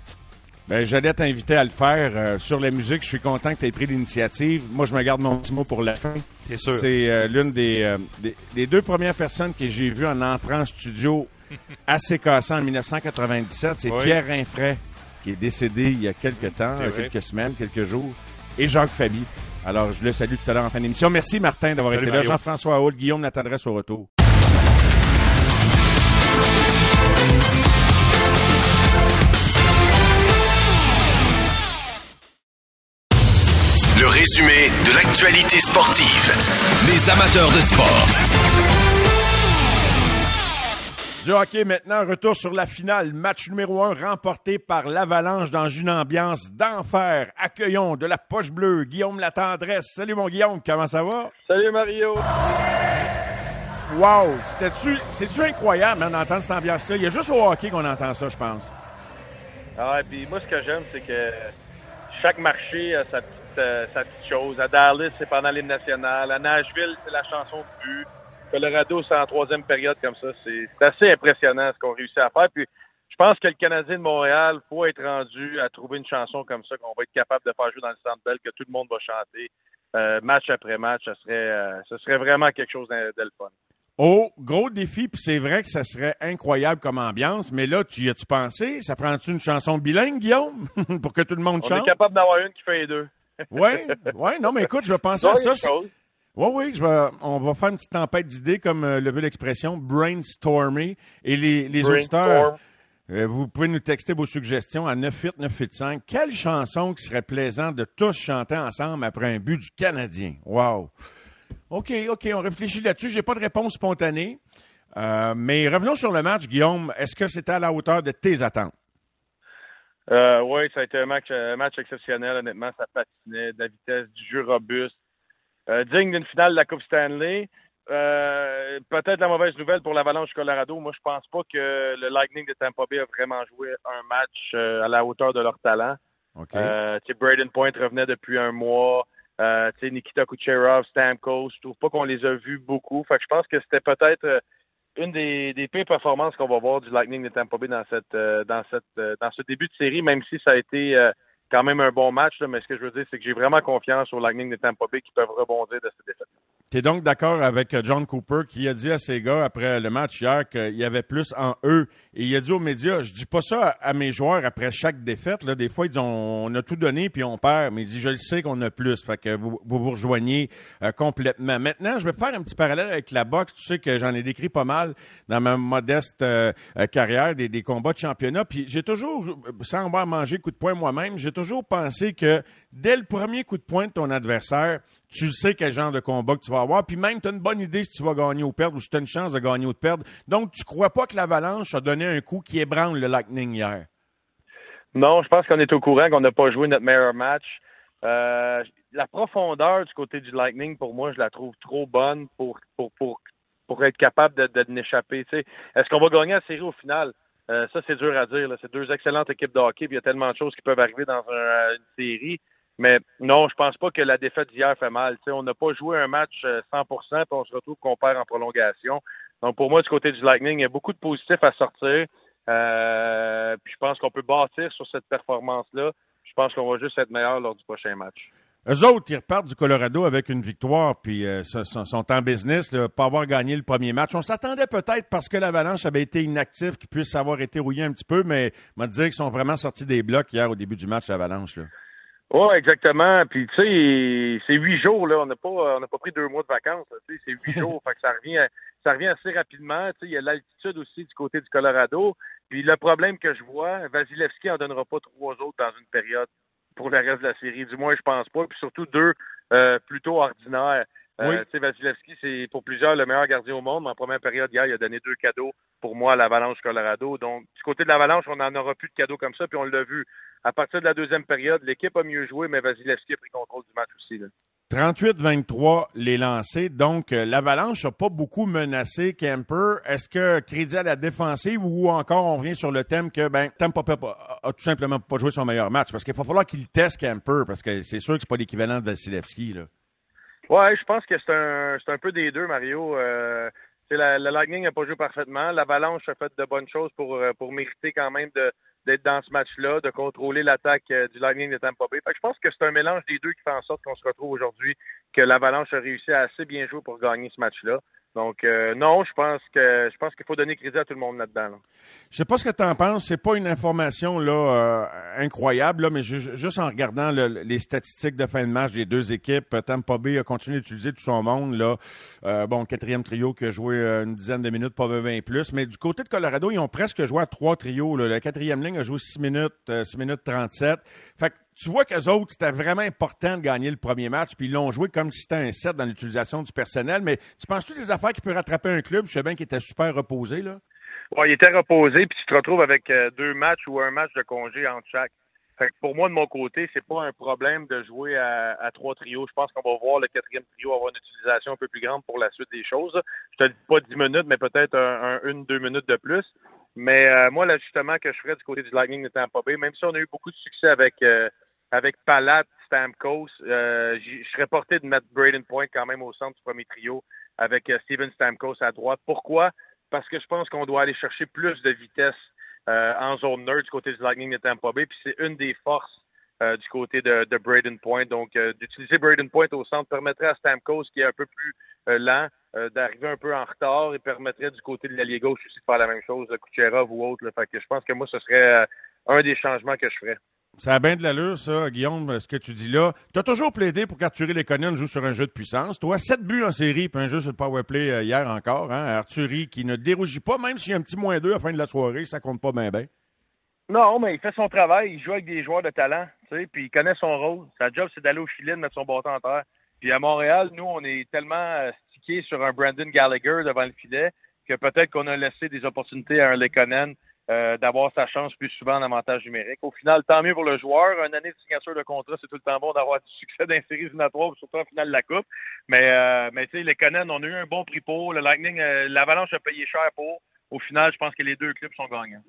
S3: Ben, j'allais t'inviter à le faire euh, sur la musique. Je suis content que tu aies pris l'initiative. Moi, je me garde mon petit mot pour la fin.
S4: C'est sûr.
S3: C'est euh, l'une euh, des, des, deux premières personnes que j'ai vues en entrant en studio <laughs> assez cassant en 1997. C'est Pierre Rinfray qui est décédé il y a quelques temps, quelques semaines, quelques jours, et Jacques Fabi. Alors, je le salue tout à l'heure en fin d'émission. Merci, Martin, d'avoir été là. Jean-François Hault, Guillaume n'attendrait au retour.
S2: Le résumé de l'actualité sportive. Les amateurs de sport.
S3: Du hockey maintenant, retour sur la finale. Match numéro un remporté par l'Avalanche dans une ambiance d'enfer. Accueillons de la poche bleue Guillaume Latendresse. Salut mon Guillaume, comment ça va?
S1: Salut Mario.
S3: Wow! C'est-tu incroyable hein, d'entendre cette ambiance-là? Il y a juste au hockey qu'on entend ça, je pense.
S1: Ah, puis moi, ce que j'aime, c'est que chaque marché a sa petite, euh, sa petite chose. À Dallas, c'est pendant l'hymne national. À Nashville, c'est la chanson de but. Colorado, c'est en troisième période comme ça. C'est assez impressionnant ce qu'on réussit à faire. Puis je pense que le Canadien de Montréal, faut être rendu à trouver une chanson comme ça qu'on va être capable de faire jouer dans le Centre Bell, que tout le monde va chanter euh, match après match. Ce serait, euh, ce serait vraiment quelque chose de, le fun.
S3: Oh, gros défi, puis c'est vrai que ça serait incroyable comme ambiance, mais là, tu y as-tu pensé? Ça prend-tu une chanson bilingue, Guillaume, <laughs> pour que tout le monde chante?
S1: On est capable d'avoir une qui fait les deux. <laughs>
S3: oui, ouais, non, mais écoute, je vais penser à ça. Oui, oui, je vais, on va faire une petite tempête d'idées, comme euh, le veut l'expression, brainstormer. Et les, les auditeurs, euh, vous pouvez nous texter vos suggestions à 98985. Quelle chanson qui serait plaisant de tous chanter ensemble après un but du Canadien? Wow! OK, OK, on réfléchit là-dessus. J'ai pas de réponse spontanée. Euh, mais revenons sur le match, Guillaume. Est-ce que c'était à la hauteur de tes attentes?
S1: Euh, oui, ça a été un match, un match exceptionnel. Honnêtement, ça patinait, de la vitesse, du jeu robuste. Euh, digne d'une finale de la Coupe Stanley. Euh, peut-être la mauvaise nouvelle pour l'Avalanche Colorado. Moi, je pense pas que le Lightning de Tampa Bay a vraiment joué un match à la hauteur de leur talent. Okay. Braden Point revenait depuis un mois. Euh, Nikita Kucherov, Stamkos, je trouve pas qu'on les a vus beaucoup. Fait que je pense que c'était peut-être une des, pires performances qu'on va voir du Lightning de Tampa Bay dans cette dans cette dans ce début de série, même si ça a été quand même un bon match, mais ce que je veux dire, c'est que j'ai vraiment confiance au Lightning de Tampa qui peuvent rebondir de cette défaite.
S3: Tu es donc d'accord avec euh, John Cooper qui a dit à ses gars après le match hier qu'il y avait plus en eux. Et il a dit aux médias, je dis pas ça à mes joueurs après chaque défaite. Là, des fois, ils disent on, a tout donné puis on perd. Mais il dit, je le sais qu'on a plus. Fait que vous vous, rejoignez euh, complètement. Maintenant, je vais faire un petit parallèle avec la boxe. Tu sais que j'en ai décrit pas mal dans ma modeste euh, carrière des, des, combats de championnat. Puis j'ai toujours, sans avoir mangé coup de poing moi-même, j'ai toujours pensé que dès le premier coup de poing de ton adversaire, tu sais quel genre de combat que tu vas avoir, puis même tu as une bonne idée si tu vas gagner ou perdre, ou si tu as une chance de gagner ou de perdre. Donc, tu crois pas que l'Avalanche a donné un coup qui ébranle le Lightning hier?
S1: Non, je pense qu'on est au courant qu'on n'a pas joué notre meilleur match. Euh, la profondeur du côté du Lightning, pour moi, je la trouve trop bonne pour, pour, pour, pour être capable de, de, n'échapper. Est-ce qu'on va gagner la série au final? Euh, ça, c'est dur à dire. C'est deux excellentes équipes de hockey, il y a tellement de choses qui peuvent arriver dans une série. Mais non, je pense pas que la défaite d'hier fait mal. on n'a pas joué un match 100%, euh, puis on se retrouve qu'on perd en prolongation. Donc pour moi, du côté du Lightning, il y a beaucoup de positifs à sortir. Euh, puis je pense qu'on peut bâtir sur cette performance-là. Je pense qu'on va juste être meilleur lors du prochain match.
S3: Eux autres, ils repartent du Colorado avec une victoire, puis euh, sont, en business, là, pas avoir gagné le premier match. On s'attendait peut-être parce que l'Avalanche avait été inactif, qu'ils puissent avoir été rouillés un petit peu, mais on dire qu'ils sont vraiment sortis des blocs hier au début du match, l'Avalanche.
S1: Oui, exactement. Puis tu sais, c'est huit jours là. On n'a pas, on n'a pas pris deux mois de vacances. Tu sais, c'est huit <laughs> jours. Fait que ça revient, ça revient assez rapidement. Tu sais, il y a l'altitude aussi du côté du Colorado. Puis le problème que je vois, Vasilevski en donnera pas trois autres dans une période pour le reste de la série. Du moins, je pense pas. Puis surtout deux euh, plutôt ordinaires. Euh, oui. Vasilevski, c'est pour plusieurs le meilleur gardien au monde. En première période, hier, il a donné deux cadeaux pour moi à l'Avalanche Colorado. Donc, du côté de l'Avalanche, on n'en aura plus de cadeaux comme ça, puis on l'a vu. À partir de la deuxième période, l'équipe a mieux joué, mais Vasilevski a pris contrôle du match aussi.
S3: 38-23 les lancés. Donc, euh, l'Avalanche n'a pas beaucoup menacé Kemper. Est-ce que crédit à la défensive ou encore on revient sur le thème que ben Tampa a, a tout simplement pas joué son meilleur match? Parce qu'il va falloir qu'il teste Kemper parce que c'est sûr que c'est pas l'équivalent de Vasilevski. Là.
S1: Ouais, je pense que c'est un, c'est un peu des deux, Mario. Euh, la, Lightning n'a pas joué parfaitement. L'Avalanche a fait de bonnes choses pour, euh, pour mériter quand même de, d'être dans ce match-là, de contrôler l'attaque euh, du Lightning de Tampa Bay. Fait que je pense que c'est un mélange des deux qui fait en sorte qu'on se retrouve aujourd'hui, que l'Avalanche a réussi à assez bien jouer pour gagner ce match-là. Donc euh, non, je pense que je pense qu'il faut donner crédit à tout le monde là-dedans. Là.
S3: Je sais pas ce que tu en penses. C'est pas une information là euh, incroyable, là, mais juste en regardant les statistiques de fin de match des deux équipes, Tampa Bay a continué d'utiliser tout son monde. Là, euh, bon, quatrième trio qui a joué une dizaine de minutes, pas 20 plus. Mais du côté de Colorado, ils ont presque joué à trois trios. Là. La quatrième ligne a joué 6 minutes, 6 minutes 37. Fait que tu vois qu'eux autres, c'était vraiment important de gagner le premier match, puis ils l'ont joué comme si c'était un set dans l'utilisation du personnel. Mais tu penses toutes les affaires qui peuvent rattraper un club? Je sais bien qu'il était super reposé, là.
S1: Oui, il était reposé, puis tu te retrouves avec euh, deux matchs ou un match de congé entre chaque. Fait que pour moi, de mon côté, c'est pas un problème de jouer à, trois trios. Je pense qu'on va voir le quatrième trio avoir une utilisation un peu plus grande pour la suite des choses. Je te dis pas dix minutes, mais peut-être un, une, deux minutes de plus. Mais euh, moi, l'ajustement que je ferais du côté du Lightning de Tampa Bay, même si on a eu beaucoup de succès avec euh, avec Palat, Stamkos, euh, je serais porté de mettre Braden Point quand même au centre du premier trio avec euh, Steven Stamkos à droite. Pourquoi? Parce que je pense qu'on doit aller chercher plus de vitesse euh, en zone nerd du côté du Lightning de Tampa Bay, puis c'est une des forces du côté de, de Braden Point. Donc, d'utiliser Braden Point au centre permettrait à Stamkos, qui est un peu plus lent, d'arriver un peu en retard et permettrait du côté de l'allié gauche aussi de faire la même chose, Kucherov ou autre. Je pense que moi, ce serait un des changements que je ferais.
S3: Ça a bien de l'allure, ça, Guillaume, ce que tu dis là. Tu as toujours plaidé pour qu'Arthurie Lekonen joue sur un jeu de puissance. Toi, sept buts en série, puis un jeu sur le powerplay euh, hier encore. Hein? Arthurie qui ne dérougit pas, même s'il y a un petit moins deux à la fin de la soirée, ça compte pas bien.
S1: Non, mais il fait son travail. Il joue avec des joueurs de talent, tu sais, puis il connaît son rôle. Sa job, c'est d'aller au filet, de mettre son bâton en terre. Puis à Montréal, nous, on est tellement euh, stickés sur un Brandon Gallagher devant le filet que peut-être qu'on a laissé des opportunités à un Lekonen euh, d'avoir sa chance plus souvent en avantage numérique. Au final, tant mieux pour le joueur. Une année de signature de contrat, c'est tout le temps bon d'avoir du succès dans les séries surtout en finale de la Coupe. Mais, euh, mais tu sais, les Conan, on a eu un bon prix pour. Le Lightning, euh, l'Avalanche a payé cher pour. Au final, je pense que les deux clubs sont gagnants.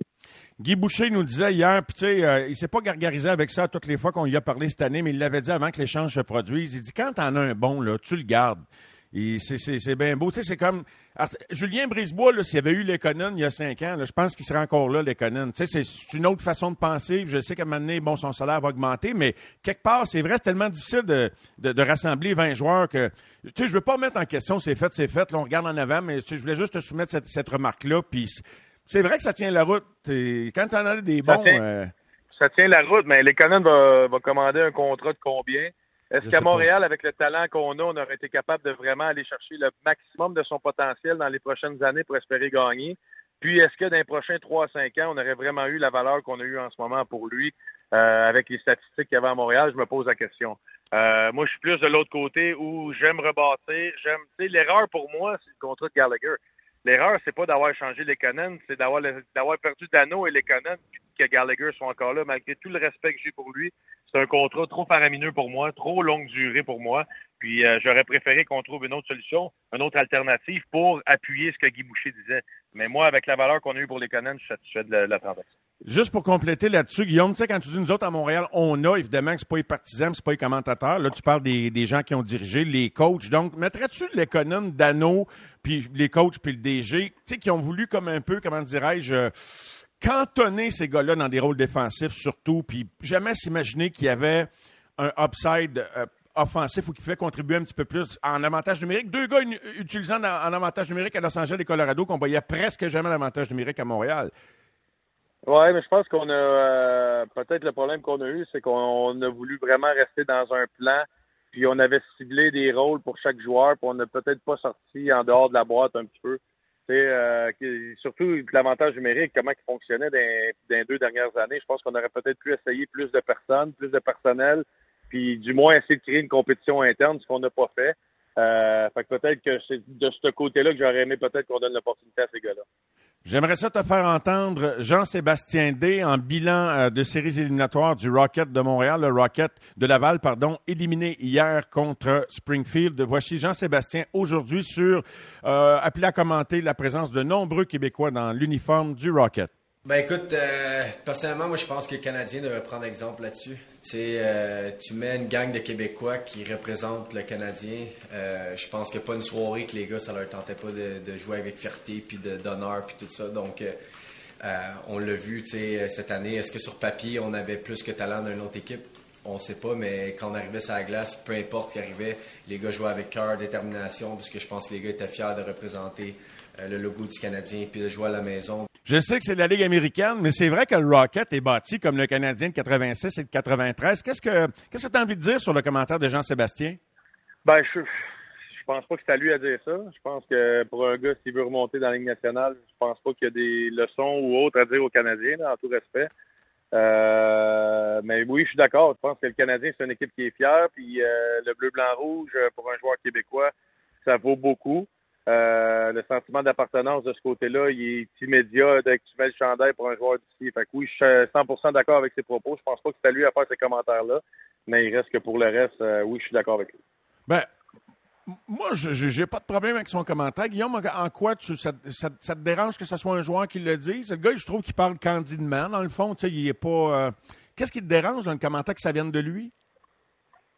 S3: Guy Boucher nous disait hier, puis tu sais, il s'est pas gargarisé avec ça toutes les fois qu'on y a parlé cette année, mais il l'avait dit avant que l'échange se produise. Il dit quand t'en as un bon, tu le gardes. C'est bien beau. Tu sais, c'est comme. Julien Brisebois, là, s'il y avait eu l'Econon il y a cinq ans, là, je pense qu'il serait encore là, l'Econon. Tu sais, c'est une autre façon de penser. Je sais qu'à un moment donné, bon, son salaire va augmenter, mais quelque part, c'est vrai, c'est tellement difficile de, de, rassembler 20 joueurs que. Tu sais, je veux pas mettre en question, c'est fait, c'est fait. Là, on regarde en avant, mais je voulais juste te soumettre cette, cette remarque-là. Puis c'est vrai que ça tient la route. Quand tu en as des bons.
S1: Euh, ça tient, la route, mais l'Econon va, va commander un contrat de combien? Est-ce qu'à Montréal, avec le talent qu'on a, on aurait été capable de vraiment aller chercher le maximum de son potentiel dans les prochaines années pour espérer gagner? Puis, est-ce que dans les prochains 3 à 5 ans, on aurait vraiment eu la valeur qu'on a eue en ce moment pour lui euh, avec les statistiques qu'il y avait à Montréal? Je me pose la question. Euh, moi, je suis plus de l'autre côté où j'aime rebâtir. J'aime, tu sais, l'erreur pour moi, c'est le contrat de Gallagher. L'erreur, c'est pas d'avoir changé les canons, c'est d'avoir d'avoir perdu Dano et les canons, que Gallagher soit encore là, malgré tout le respect que j'ai pour lui. C'est un contrat trop faramineux pour moi, trop longue durée pour moi. Puis euh, j'aurais préféré qu'on trouve une autre solution, une autre alternative pour appuyer ce que Guy Boucher disait. Mais moi, avec la valeur qu'on a eue pour les canons, je suis satisfait de la, transaction.
S3: Juste pour compléter là-dessus, Guillaume, tu sais, quand tu dis nous autres à Montréal, on a évidemment que c'est pas les partisans, c'est pas les commentateurs. Là, tu parles des, gens qui ont dirigé, les coachs. Donc, mettrais-tu l'économe d'Anneau, puis les coachs, puis le DG, tu sais, qui ont voulu comme un peu, comment dirais-je, euh, cantonner ces gars-là dans des rôles défensifs surtout, puis jamais s'imaginer qu'il y avait un upside euh, offensif ou qui fait contribuer un petit peu plus en avantage numérique. Deux gars utilisant en, avantage numérique à Los Angeles et Colorado qu'on voyait presque jamais l'avantage numérique à Montréal.
S1: Oui, mais je pense qu'on a euh, peut-être le problème qu'on a eu, c'est qu'on a voulu vraiment rester dans un plan, puis on avait ciblé des rôles pour chaque joueur, puis on n'a peut-être pas sorti en dehors de la boîte un petit peu. Euh, surtout l'avantage numérique, comment il fonctionnait dans, les deux dernières années. Je pense qu'on aurait peut-être pu essayer plus de personnes, plus de personnel, puis du moins essayer de créer une compétition interne, ce qu'on n'a pas fait. Euh, fait que peut-être que c'est de ce côté-là que j'aurais aimé peut-être qu'on donne l'opportunité à ces gars-là.
S3: J'aimerais ça te faire entendre Jean-Sébastien D en bilan euh, de séries éliminatoires du Rocket de Montréal, le Rocket de Laval, pardon, éliminé hier contre Springfield. Voici Jean-Sébastien aujourd'hui sur euh, appelé à commenter la présence de nombreux Québécois dans l'uniforme du Rocket.
S6: Ben écoute, euh, personnellement, moi je pense que les Canadiens devraient prendre exemple là-dessus. Tu euh, tu mets une gang de Québécois qui représentent le Canadien. Euh, je pense que pas une soirée que les gars ça leur tentait pas de, jouer avec fierté puis d'honneur puis tout ça. Donc on l'a vu, tu sais, cette année. Est-ce que sur papier on avait plus que talent d'une autre équipe? On sait pas, mais quand on arrivait sur la glace, peu importe qui arrivait, les gars jouaient avec cœur, détermination, puisque je pense que les gars étaient fiers de représenter euh, le logo du Canadien puis de jouer à la maison.
S3: Je sais que c'est la Ligue américaine, mais c'est vrai que le Rocket est bâti comme le Canadien de 86 et de 93. Qu'est-ce que qu'est-ce que tu as envie de dire sur le commentaire de Jean-Sébastien?
S1: Ben, je, je pense pas que c'est à lui à dire ça. Je pense que pour un gars, s'il veut remonter dans la Ligue nationale, je pense pas qu'il y a des leçons ou autres à dire aux Canadiens, en tout respect. Euh, mais oui, je suis d'accord. Je pense que le Canadien, c'est une équipe qui est fière. Puis euh, le bleu-blanc-rouge, pour un joueur québécois, ça vaut beaucoup. Euh, le sentiment d'appartenance de ce côté-là, il est immédiat dès que tu mets le chandail pour un joueur d'ici. Fait que oui, je suis 100% d'accord avec ses propos. Je pense pas que c'est à lui à faire ces commentaires-là, mais il reste que pour le reste, euh, oui, je suis d'accord avec lui.
S3: Ben, moi, je n'ai pas de problème avec son commentaire. Guillaume, en quoi tu, ça, te dérange que ce soit un joueur qui le dise? Le gars, je trouve qu'il parle candidement. Dans le fond, tu sais, il est pas... Euh, qu'est-ce qui te dérange dans le commentaire que ça vienne de lui?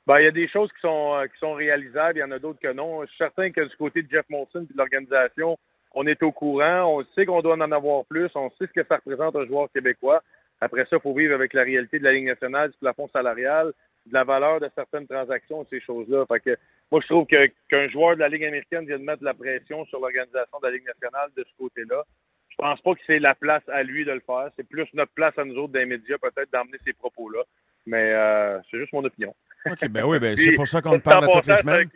S1: Ben, il y a des choses qui sont, euh, qui sont réalisables, il y en a d'autres que non. Je suis certain que du côté de Jeff Molson et de l'organisation, on est au courant, on sait qu'on doit en avoir plus, on sait ce que ça représente un joueur québécois. Après ça, il faut vivre avec la réalité de la Ligue nationale, du plafond salarial, de la valeur de certaines transactions, ces choses-là. Fait que moi, je trouve que qu'un joueur de la Ligue américaine vient de mettre de la pression sur l'organisation de la Ligue nationale de ce côté-là. Je pense pas que c'est la place à lui de le faire. C'est plus notre place à nous autres des médias, peut-être, d'emmener ces propos-là. Mais euh, c'est juste mon opinion.
S3: OK, ben oui, ben c'est pour ça qu'on parle toutes les semaines.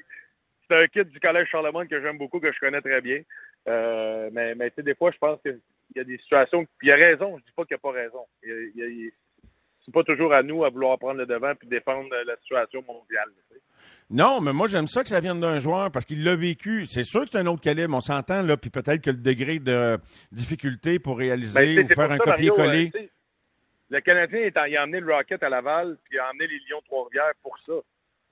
S1: C'est un kit du Collège Charlemagne que j'aime beaucoup, que je connais très bien. Euh, mais mais tu sais, des fois, je pense qu'il y a des situations. Puis il a raison, je dis pas qu'il n'y a pas raison. Il, il, c'est pas toujours à nous à vouloir prendre le devant puis défendre la situation mondiale.
S3: Non, mais moi j'aime ça que ça vienne d'un joueur parce qu'il l'a vécu. C'est sûr que c'est un autre calibre, on s'entend là, puis peut-être que le degré de difficulté pour réaliser ben, ou faire un copier-coller.
S1: Le Canadien, il a emmené le Rocket à Laval, puis il a emmené les Lions Trois-Rivières pour ça,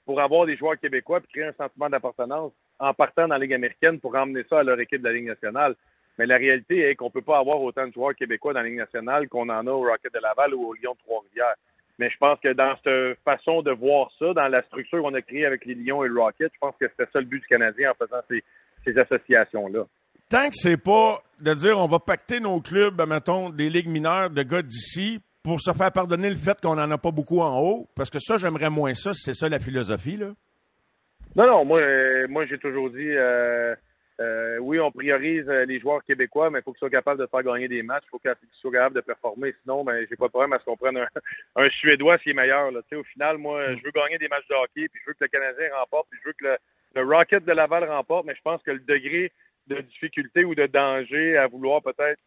S1: pour avoir des joueurs québécois, puis créer un sentiment d'appartenance en partant dans la Ligue américaine pour emmener ça à leur équipe de la Ligue nationale. Mais la réalité est qu'on ne peut pas avoir autant de joueurs québécois dans la Ligue nationale qu'on en a au Rocket de Laval ou au Lions Trois-Rivières. Mais je pense que dans cette façon de voir ça, dans la structure qu'on a créée avec les Lions et le Rocket, je pense que c'était ça le but du Canadien en faisant ces, ces associations-là.
S3: Tant que c'est pas de dire on va pacter nos clubs, mettons, des ligues mineures de gars d'ici, pour se faire pardonner le fait qu'on n'en a pas beaucoup en haut? Parce que ça, j'aimerais moins ça, c'est ça la philosophie, là.
S1: Non, non, moi, euh, moi j'ai toujours dit, euh, euh, oui, on priorise les joueurs québécois, mais il faut qu'ils soient capables de faire gagner des matchs, il faut qu'ils soient capables de performer. Sinon, ben, j'ai pas de problème à ce qu'on prenne un, <laughs> Suédois s'il est meilleur. Là. Au final, moi, je veux gagner des matchs de hockey, puis je veux que le Canadien remporte, puis je veux que le, le Rocket de Laval remporte, mais je pense que le degré de difficulté ou de danger à vouloir peut-être.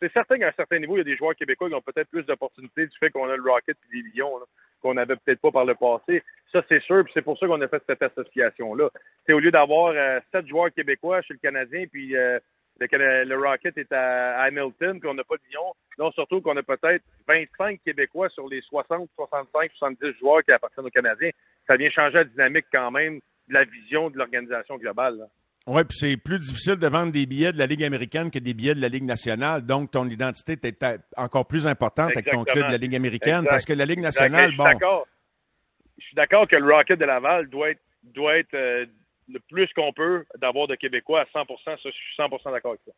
S1: C'est certain qu'à un certain niveau, il y a des joueurs québécois qui ont peut-être plus d'opportunités du fait qu'on a le Rocket et les Lions, qu'on n'avait peut-être pas par le passé. Ça, c'est sûr, puis c'est pour ça qu'on a fait cette association-là. C'est au lieu d'avoir euh, sept joueurs québécois chez le Canadien, puis euh, le, Rocket est à, Hamilton, puis on n'a pas de Lions. Non, surtout qu'on a peut-être 25 Québécois sur les 60, 65, 70 joueurs qui appartiennent aux Canadiens. Ça vient changer la dynamique quand même de la vision de l'organisation globale.
S3: Oui, puis c'est plus difficile de vendre des billets de la Ligue américaine que des billets de la Ligue nationale. Donc, ton identité est encore plus importante avec ton club de la Ligue américaine parce que la Ligue nationale, bon.
S1: Je suis d'accord que le Rocket de Laval doit être, doit être euh, le plus qu'on peut d'avoir de Québécois à 100 ça, je suis 100 d'accord avec ça.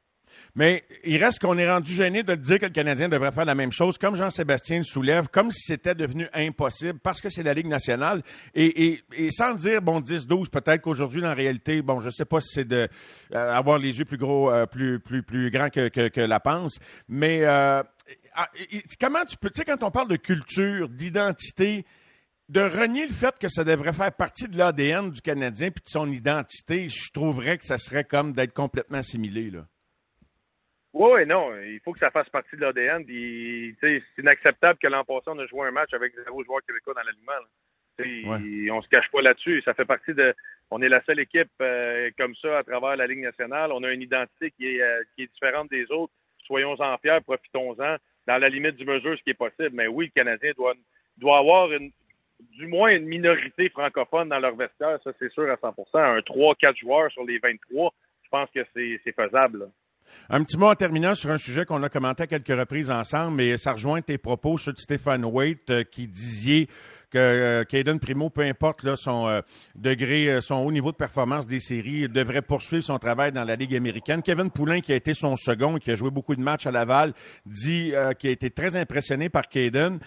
S3: Mais il reste qu'on est rendu gêné de dire que le Canadien devrait faire la même chose, comme Jean-Sébastien le soulève, comme si c'était devenu impossible, parce que c'est la Ligue nationale. Et, sans dire, bon, 10-12, peut-être qu'aujourd'hui, en réalité, bon, je sais pas si c'est de euh, avoir les yeux plus gros, euh, plus, plus, plus grands que, la panse, mais euh, ah, comment tu peux, tu sais, quand on parle de culture, d'identité, de renier le fait que ça devrait faire partie de l'ADN du Canadien puis de son identité, je trouverais que ça serait comme d'être complètement assimilé, là.
S1: Oui, non, il faut que ça fasse partie de l'ADN. c'est inacceptable que l'an passé, on a joué un match avec zéro joueur québécois dans l'alignement. Ouais. On se cache pas là-dessus. Ça fait partie de. On est la seule équipe euh, comme ça à travers la Ligue nationale. On a une identité qui est, euh, qui est différente des autres. Soyons-en fiers, profitons-en dans la limite du mesure, ce qui est possible. Mais oui, le Canadien doit, doit avoir une, du moins une minorité francophone dans leur vestiaire, ça c'est sûr à 100% Un 3-4 joueurs sur les 23, je pense que c'est faisable.
S3: Un petit mot en terminant sur un sujet qu'on a commenté à quelques reprises ensemble, mais ça rejoint tes propos sur Stéphane Waite euh, qui disait que Caden Primo, peu importe là, son degré, son haut niveau de performance des séries, devrait poursuivre son travail dans la Ligue américaine. Kevin Poulain, qui a été son second qui a joué beaucoup de matchs à Laval, dit qu'il a été très impressionné par Caden.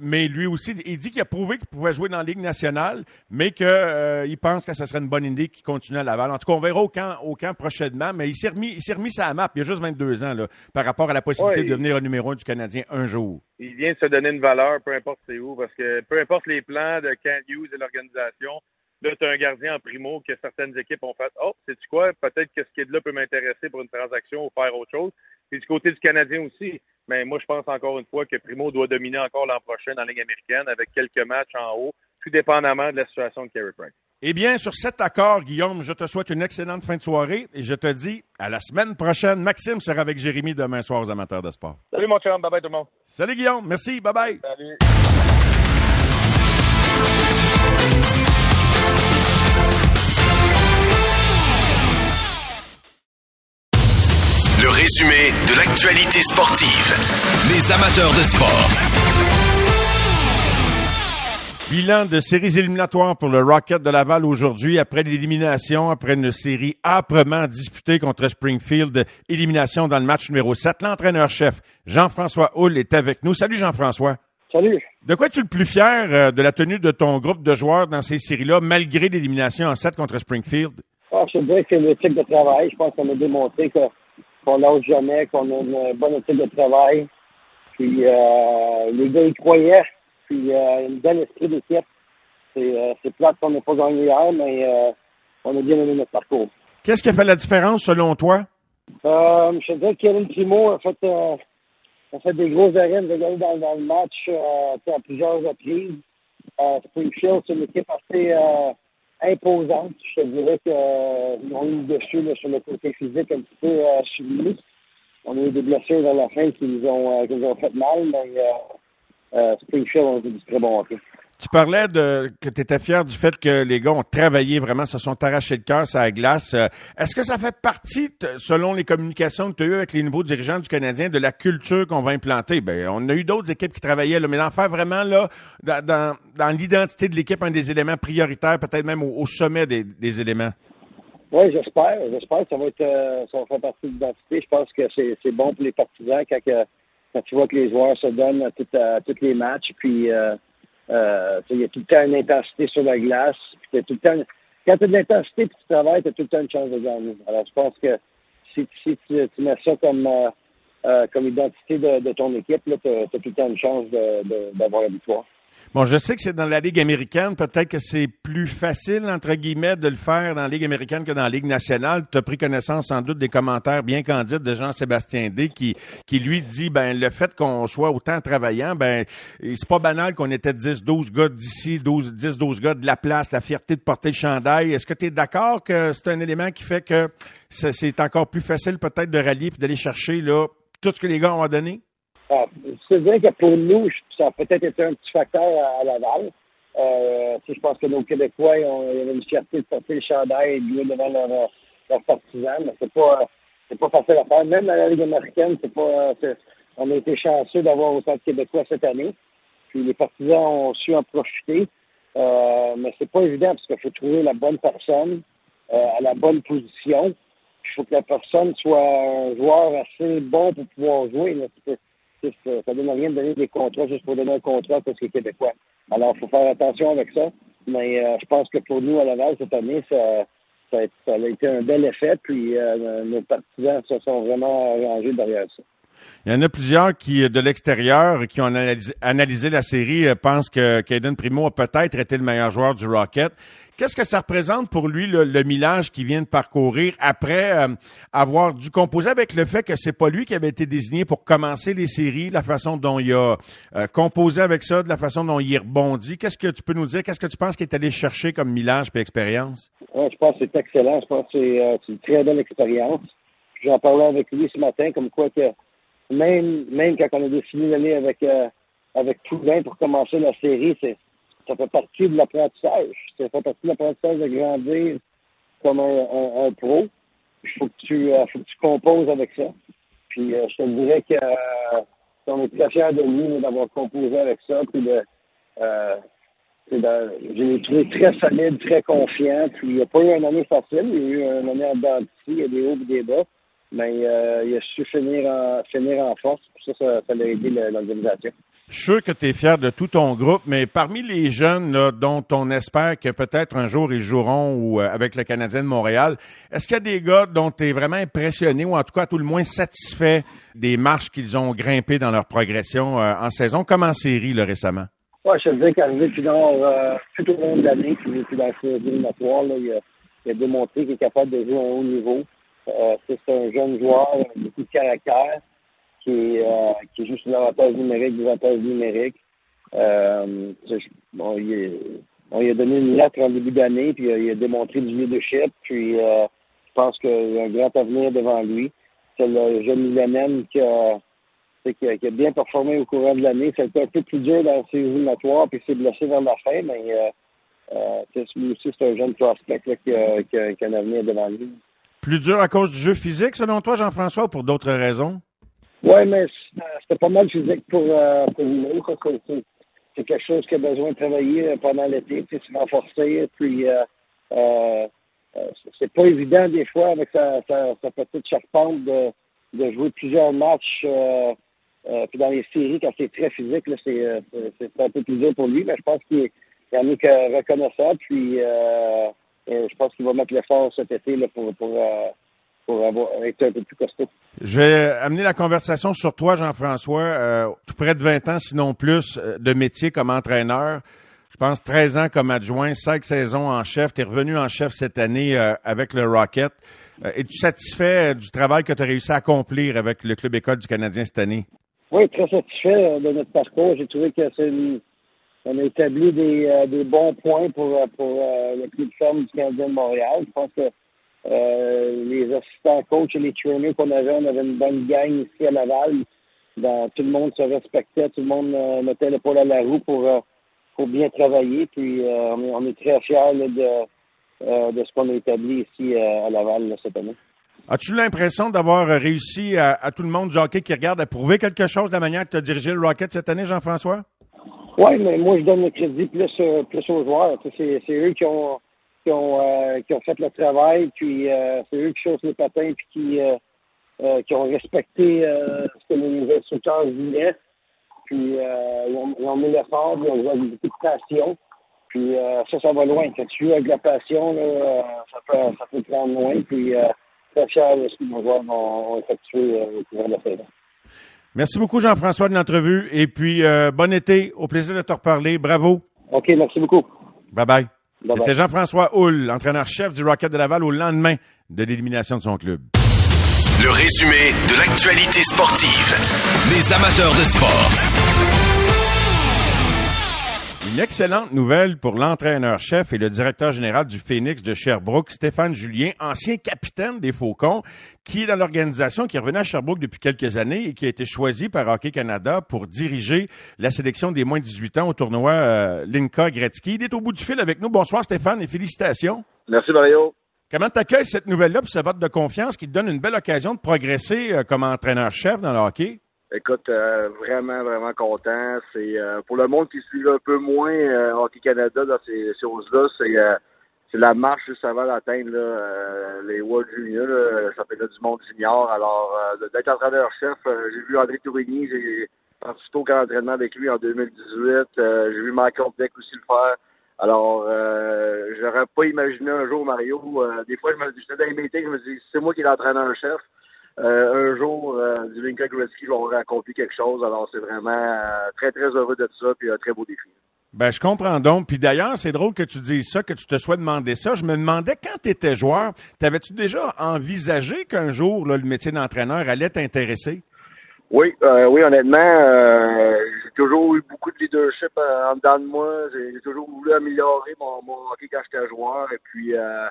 S3: mais lui aussi, il dit qu'il a prouvé qu'il pouvait jouer dans la Ligue nationale, mais qu'il pense que ce serait une bonne idée qu'il continue à Laval. En tout cas, on verra au camp, au camp prochainement, mais il s'est remis, il s'est remis sa map. Il y a juste 22 ans, là, par rapport à la possibilité de devenir le numéro un du Canadien un jour.
S1: Il vient de se donner une valeur, peu importe c'est où, parce que peu importe les plans de Kent Hughes et l'organisation, là, tu as un gardien en primo que certaines équipes ont fait Oh, sais-tu quoi? Peut-être que ce qui est là peut m'intéresser pour une transaction ou faire autre chose. Et du côté du Canadien aussi. Mais moi, je pense encore une fois que Primo doit dominer encore l'an prochain dans la Ligue américaine avec quelques matchs en haut, tout dépendamment de la situation de Kerry Price.
S3: Eh bien, sur cet accord, Guillaume, je te souhaite une excellente fin de soirée et je te dis à la semaine prochaine. Maxime sera avec Jérémy demain soir aux amateurs de sport.
S1: Salut mon chum, bye bye tout le monde.
S3: Salut Guillaume, merci, bye bye.
S1: Salut.
S2: Le résumé de l'actualité sportive. Les amateurs de sport.
S3: Bilan de séries éliminatoires pour le Rocket de Laval aujourd'hui après l'élimination, après une série âprement disputée contre Springfield, élimination dans le match numéro 7. L'entraîneur-chef Jean-François Hull est avec nous. Salut Jean-François.
S7: Salut.
S3: De quoi es-tu le plus fier euh, de la tenue de ton groupe de joueurs dans ces séries-là, malgré l'élimination en 7 contre Springfield?
S7: Ah, je dirais que c'est l'éthique de travail. Je pense qu'on a démontré qu'on lâche jamais, qu'on a une bonne éthique de travail. Puis euh, les gars y croyaient. Puis euh, une belle esprit d'équipe. C'est, euh, c'est plate qu'on n'ait pas gagné hier, mais euh, on a bien aimé notre parcours.
S3: Qu'est-ce qui a fait la différence selon toi?
S7: Euh, je te dirais que Kevin Primo a fait, euh, a fait des grosses arènes de gagner dans, dans le match euh, à plusieurs reprises. Euh, Springfield, c'est une équipe assez euh, imposante. Je te dirais qu'ils ont eu dessus là, sur le côté physique un petit peu euh. On a eu des blessures dans la fin qui nous ont, euh, qui nous ont fait mal, mais euh, Springfield ont été du très bon.
S3: Tu parlais de que tu étais fier du fait que les gars ont travaillé vraiment, se sont arrachés le cœur sur la glace. Euh, Est-ce que ça fait partie, selon les communications que tu as eues avec les nouveaux dirigeants du Canadien, de la culture qu'on va implanter? Ben, on a eu d'autres équipes qui travaillaient, là, mais d'en faire vraiment là, dans, l'identité de l'équipe, un des éléments prioritaires, peut-être même au, sommet des, éléments.
S7: Oui, j'espère. J'espère que ça va être euh, ça va faire partie de l'identité. Je pense que c'est, bon pour les partisans quand, que- quand tu vois que les joueurs se donnent à, tous les matchs. Puis euh, euh, il y a tout le temps une intensité sur la glace. Puis tout le temps. Quand tu as de l'intensité et tu travailles, tu as tout le temps une chance de gagner. Alors je pense que si, si tu, tu mets ça comme euh, euh, comme identité de, de ton équipe, tu as, tout le temps une chance de, de- d'avoir la victoire.
S3: Bon, je sais que c'est dans la Ligue américaine. Peut-être que c'est plus facile, entre guillemets, de le faire dans la Ligue américaine que dans la Ligue nationale. Tu as pris connaissance sans doute des commentaires bien candides de Jean-Sébastien D qui, lui dit, ben, le fait qu'on soit autant travaillant, ben, c'est pas banal qu'on était 10, 12 gars d'ici, 12, 10, 12 gars de la place, la fierté de porter le chandail. Est-ce que tu es d'accord que c'est un élément qui fait que c'est c'est encore plus facile peut-être de rallier puis d'aller chercher, là, tout ce que les gars ont donné?
S7: Ah, dirais que pour nous, ça a peut-être été un petit facteur à, Laval. Euh, je pense que nos Québécois, ont, avaient une fierté de porter le chandail et de jouer devant leurs leur partisans, mais c'est pas c'est pas facile à faire. Même dans la Ligue américaine, c'est pas c'est- on a été chanceux d'avoir autant de Québécois cette année. Puis les partisans ont su en profiter. Euh, mais c'est pas évident parce qu'il faut trouver la bonne personne euh, à la bonne position. Il faut que la personne soit un joueur assez bon pour pouvoir jouer. Là. C'est- Ça donne rien de donner des contrats juste pour donner un contrat parce que québécois. Alors, il faut faire attention avec ça. Mais euh, je pense que pour nous, à Laval, cette année, ça, a, été un bel effet. Puis euh, nos partisans se sont vraiment arrangés derrière ça.
S3: Il y en a plusieurs qui, de l'extérieur, qui ont analysé, analysé la série, euh, pensent que Caden Primo a peut-être été le meilleur joueur du Rocket. Qu'est-ce que ça représente pour lui, le, le millage qu'il vient de parcourir après euh, avoir dû composer avec le fait que c'est pas lui qui avait été désigné pour commencer les séries, la façon dont il a euh, composé avec ça, de la façon dont il rebondit? Qu'est-ce que tu peux nous dire? Qu'est-ce que tu penses qu'il est allé chercher comme millage et expérience?
S7: Ouais, je pense que c'est excellent. Je pense que c'est euh, une très belle expérience. J'en parlais avec lui ce matin, comme quoi que même, même quand on a décidé d'aller avec, euh, avec Poulain pour commencer la série, c'est, ça fait partie de l'apprentissage. Ça fait partie de l'apprentissage de grandir comme un, un, pro. Il faut que tu euh, faut que tu composes avec ça. Puis euh, je te dirais que euh, est très fiers de lui d'avoir composé avec ça, puis de, j'ai trouvé très solide, très confiant. Puis il n'y a pas eu une année facile. Il y a eu une année en dentiste, il y a des hauts et des bas. Mais euh, il a su finir en, finir en force. Puis ça, ça, ça a aidé l'organisation.
S3: Je suis sûr que tu es fier de tout ton groupe, mais parmi les jeunes là, dont on espère que peut-être un jour ils joueront ou euh, avec le Canadien de Montréal, est-ce qu'il y a des gars dont tu es vraiment impressionné ou en tout cas tout le moins satisfait des marches qu'ils ont grimpées dans leur progression euh, en saison, comme en série là, récemment?
S7: Ouais, je te dis qu'arrivé euh, tout au long de l'année, puis, puis dans la série il a démontré qu'il est capable de jouer à un haut niveau. Euh, c'est un jeune joueur avec beaucoup de caractère qui est, euh, qui joue sur l'avantage numérique, des avantages numériques. Euh, bon, il, on lui a donné une lettre en début d'année, puis il a démontré du leadership, puis je pense qu'il a un grand avenir devant lui. C'est le jeune millénaire qui a qui a, a, bien performé au courant de l'année. C'était un peu plus dur dans ses éliminatoires, puis s'est blessé vers la fin, mais euh, lui aussi, c'est un jeune prospect a, a, qui a un avenir devant lui.
S3: Plus dur à cause du jeu physique, selon toi, Jean-François, ou pour d'autres raisons?
S7: Oui, mais c'était pas mal physique pour, euh, pour. C'est quelque chose qui a besoin de travailler euh, pendant l'été, se renforcer. Puis, euh, euh, c'est pas évident des fois avec sa, petite charpente de, de jouer plusieurs matchs. Puis dans les séries, quand c'est très physique, c'est, un peu plus dur pour lui, mais je pense qu'il en est que reconnaissable. Puis euh, je pense qu'il va mettre l'effort cet été là, pour, pour, pour avoir, être un peu plus costaud.
S3: Je vais amener la conversation sur toi, Jean-François. Euh, tout près de 20 ans, sinon plus, de métier comme entraîneur. Je pense 13 ans comme adjoint, 5 saisons en chef. Tu es revenu en chef cette année euh, avec le Rocket. Euh, Es-tu satisfait du travail que tu as réussi à accomplir avec le Club École du Canadien cette année?
S7: Oui, très satisfait de notre parcours. J'ai trouvé que c'est une... on a établi des, euh, des, bons points pour, pour le club ferme du Canadien de Montréal. Je pense que euh, les assistants coachs et les trainers qu'on avait, on avait une bonne gang ici à Laval. Tout le monde se respectait, tout le monde euh, mettait l'épaule à la roue pour, euh, pour bien travailler. Puis on est, on, est, très fiers là, de, de ce qu'on a établi ici à Laval là, cette année.
S3: As-tu l'impression d'avoir réussi à, à, tout le monde du qui regarde à prouver quelque chose de la manière que tu as dirigé le Rocket cette année, Jean-François?
S7: Oui, mais moi, je donne le crédit plus, plus aux joueurs. C'est eux qui ont, qui ont, euh, qui ont fait le travail, puis euh, c'est eux qui chaussent les patins, puis qui, euh, euh qui ont respecté euh, ce que les instructeurs disaient. Puis ils ont, ils, ont, mis l'effort, ils ont joué avec beaucoup de passion. Puis ça, ça va loin. Quand tu joues avec la passion, là, ça, peut, ça peut prendre loin. Puis très fier de ce que nos joueurs ont effectué au cours de la saison.
S3: Merci beaucoup, Jean-François, de l'entrevue. Et puis, bon été. Au plaisir de te reparler. Bravo.
S7: OK, merci beaucoup.
S3: Bye-bye. C'était Jean-François Hull, entraîneur-chef du Rocket de Laval au lendemain de l'élimination de son club.
S2: Le résumé de l'actualité sportive. Les amateurs de sport.
S3: Une excellente nouvelle pour l'entraîneur-chef et le directeur général du Phoenix de Sherbrooke, Stéphane Julien, ancien capitaine des Faucons, qui est dans l'organisation, qui est revenu à Sherbrooke depuis quelques années et qui a été choisi par Hockey Canada pour diriger la sélection des moins de 18 ans au tournoi euh, Linka Gretzky. Il est au bout du fil avec nous. Bonsoir Stéphane et félicitations.
S8: Merci Mario.
S3: Comment t'accueilles cette nouvelle-là pour ce vote de confiance qui te donne une belle occasion de progresser euh, comme entraîneur-chef dans le hockey?
S8: Écoute, euh, vraiment, vraiment content. C'est euh, pour le monde qui suit un peu moins euh, Hockey Canada dans ces choses-là, c'est euh, c'est la marche juste avant d'atteindre les World Juniors, fait là du monde junior. Alors, d'être entraîneur-chef, j'ai vu André Tourigny, j'ai participé au camp d'entraînement avec lui en 2018. j'ai vu Michael Beck aussi le faire. Alors, j'aurais pas imaginé un jour, Mario. des fois, je me j'étais dans les meetings, je me dis, c'est moi qui l'entraîneur-chef un jour, euh, Lincoln Gretzky va accompli quelque chose. Alors, c'est vraiment euh, très, très heureux de ça, puis un très beau défi.
S3: Ben, je comprends donc. Puis d'ailleurs, c'est drôle que tu dises ça, que tu te sois demandé ça. Je me demandais, quand tu étais joueur, t'avais-tu déjà envisagé qu'un jour, là, le métier d'entraîneur allait t'intéresser?
S8: Oui, euh, oui, honnêtement, euh, j'ai toujours eu beaucoup de leadership en dedans de moi. J'ai toujours voulu améliorer mon, mon hockey quand j'étais joueur. Et puis, euh,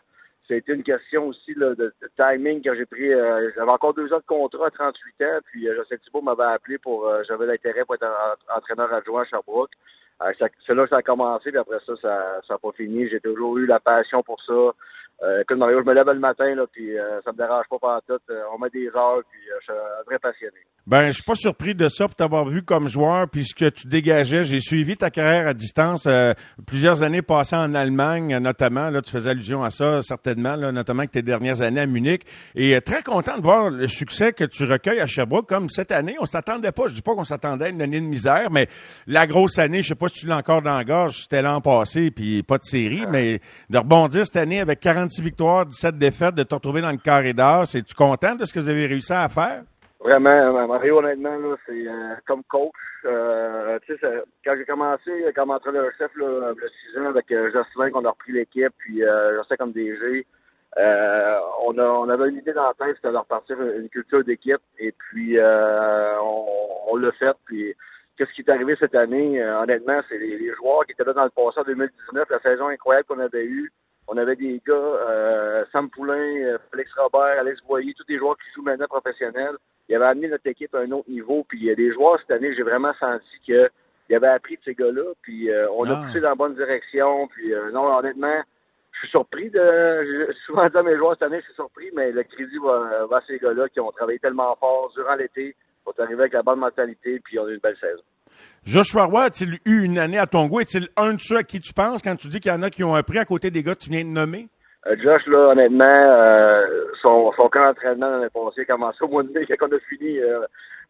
S8: ça a été une question aussi là, de, timing quand j'ai pris euh, j'avais encore deux ans de contrat à 38 ans puis euh, José Thibault m'avait appelé pour euh, j'avais l'intérêt pour être en, entraîneur adjoint à Sherbrooke. C'est là que ça a commencé puis après ça ça n'a pas fini. J'ai toujours eu la passion pour ça euh, écoute, Mario, je me lève le matin, là, puis euh, ça me dérange pas pendant tout. Euh, on met des heures, puis euh, je suis un vrai passionné.
S3: Ben, je suis pas surpris de ça pour t'avoir vu comme joueur puisque tu dégageais. J'ai suivi ta carrière à distance euh, plusieurs années passées en Allemagne, notamment. Là, tu faisais allusion à ça certainement, là, notamment avec tes dernières années à Munich. Et euh, très content de voir le succès que tu recueilles à Sherbrooke. Comme cette année, on s'attendait pas. Je dis pas qu'on s'attendait à une année de misère, mais la grosse année, je sais pas si tu l'as encore dans la gorge. C'était l'an passé, puis pas de série, mais de rebondir cette année avec 46 victoires, 17 défaites, de te retrouver dans le carré d'or. Es-tu content de ce que vous avez réussi à faire?
S8: Vraiment, Mario, honnêtement, c'est euh, comme coach. Euh, sais, quand j'ai commencé comme entraîneur-chef, le 6 ans, avec euh, Jocelyn, qu'on a repris l'équipe, puis euh, sais comme DG, euh, on, a, on avait une idée dans la tête, c'était de repartir une culture d'équipe, et puis euh, on, l'a fait, puis qu'est-ce qui est arrivé cette année, euh, honnêtement, c'est les, les, joueurs qui étaient là dans le passé en 2019, la saison incroyable qu'on avait eue, on avait des gars, euh, Sam Poulain, euh, Félix Robert, Alex Boyer, tous des joueurs qui jouent maintenant professionnels. Ils avaient amené notre équipe à un autre niveau. Puis il y a des joueurs cette année, j'ai vraiment senti que il avait appris de ces gars-là. Puis euh, on a
S3: Ah.
S8: poussé dans la bonne direction. Puis euh, non, honnêtement, je suis surpris de. J'ai souvent dit à mes joueurs cette année, je suis surpris, mais le crédit va, va à ces gars-là qui ont travaillé tellement fort durant l'été pour arriver avec la bonne mentalité. Puis on a eu une belle saison.
S3: Joshua Roy a-t-il eu une année à ton goût? Est-il un de ceux à qui tu penses quand tu dis qu'il y en a qui ont un prix à côté des gars que tu viens de nommer?
S8: Euh, Josh, là, honnêtement, euh, son, camp d'entraînement l'année passée a commencé au mois de mai, quand on a fini. euh,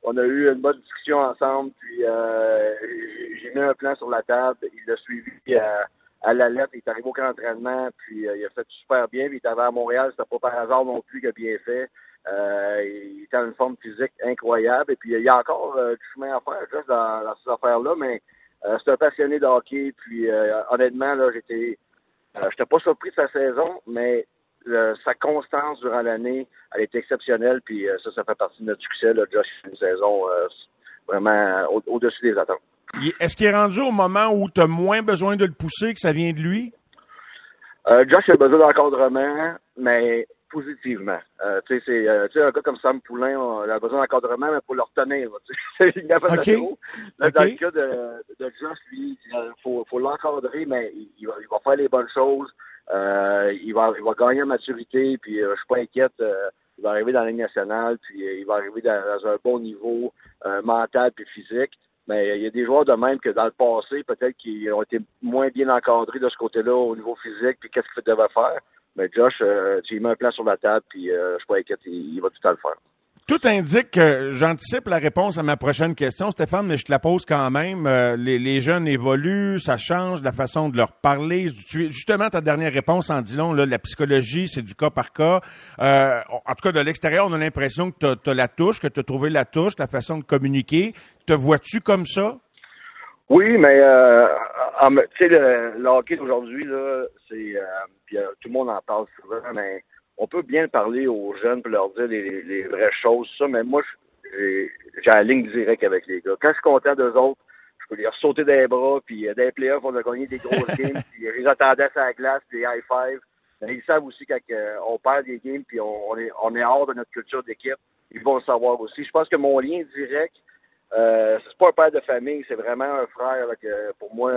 S8: on a eu une bonne discussion ensemble, puis j'ai- mis un plan sur la table. Il l'a suivi à, à la lettre. Il est arrivé au camp d'entraînement, puis il a fait super bien. Puis il est arrivé à Montréal, c'était pas par hasard non plus qu'il a bien fait. Euh, il était en une forme physique incroyable. Et puis il y a encore euh, du chemin à faire, Josh, dans, dans ces affaires-là, mais euh, c'est un passionné de hockey. Puis euh, honnêtement, là, j'étais euh, j'étais pas surpris de sa saison, mais euh, sa constance durant l'année, elle est exceptionnelle, puis euh, ça, ça fait partie de notre succès. Là. Josh une saison euh, vraiment au- au-dessus des attentes.
S3: Est-ce qu'il est rendu au moment où tu as moins besoin de le pousser, que ça vient de lui?
S8: Euh, Josh a besoin d'encadrement, mais positivement. Euh, tu sais, c'est euh, tu sais, un gars comme Sam Poulain, on a besoin d'encadrement, mais pour le retenir. <laughs> il a fait
S3: Ok.
S8: ça trop. Là, Dans le cas de, de Josh, lui, il faut, faut l'encadrer, mais il, il va, il va faire les bonnes choses. Euh, il va il va gagner en maturité, puis euh, je suis pas inquiète. euh, il va arriver dans la Ligue nationale, puis euh, il va arriver dans, dans un bon niveau euh, mental puis physique. Mais euh, il y a des joueurs de même que dans le passé, peut-être qu'ils ont été moins bien encadrés de ce côté-là au niveau physique, puis qu'est-ce qu'il devait faire. Mais Josh, euh, tu lui mets un plan sur la table, puis euh, je suis pas inquiète, il, il va tout à le faire.
S3: Tout indique que j'anticipe la réponse à ma prochaine question, Stéphane, mais je te la pose quand même. Euh, les, les jeunes évoluent, ça change la façon de leur parler. Justement, ta dernière réponse en dit long, là, la psychologie, c'est du cas par cas. Euh, en tout cas, de l'extérieur, on a l'impression que tu as, la touche, que tu as trouvé la touche, la façon de communiquer. Te vois-tu comme ça?
S8: Oui, mais euh, tu sais, le, le hockey d'aujourd'hui, là, c'est euh, puis euh, tout le monde en parle souvent, mais on peut bien parler aux jeunes pour leur dire les, les vraies choses, ça, mais moi, j'ai j'ai la ligne directe avec les gars. Quand je suis content d'eux autres, je peux leur sauter des bras, puis euh, dans les playoffs, on a gagné des grosses <laughs> games, puis ils attendaient sur la glace, des high five. Mais ils savent aussi quand euh, on perd des games, puis on, on est, on est hors de notre culture d'équipe, ils vont le savoir aussi. Je pense que mon lien direct, euh, c'est pas un père de famille, c'est vraiment un frère euh, pour moi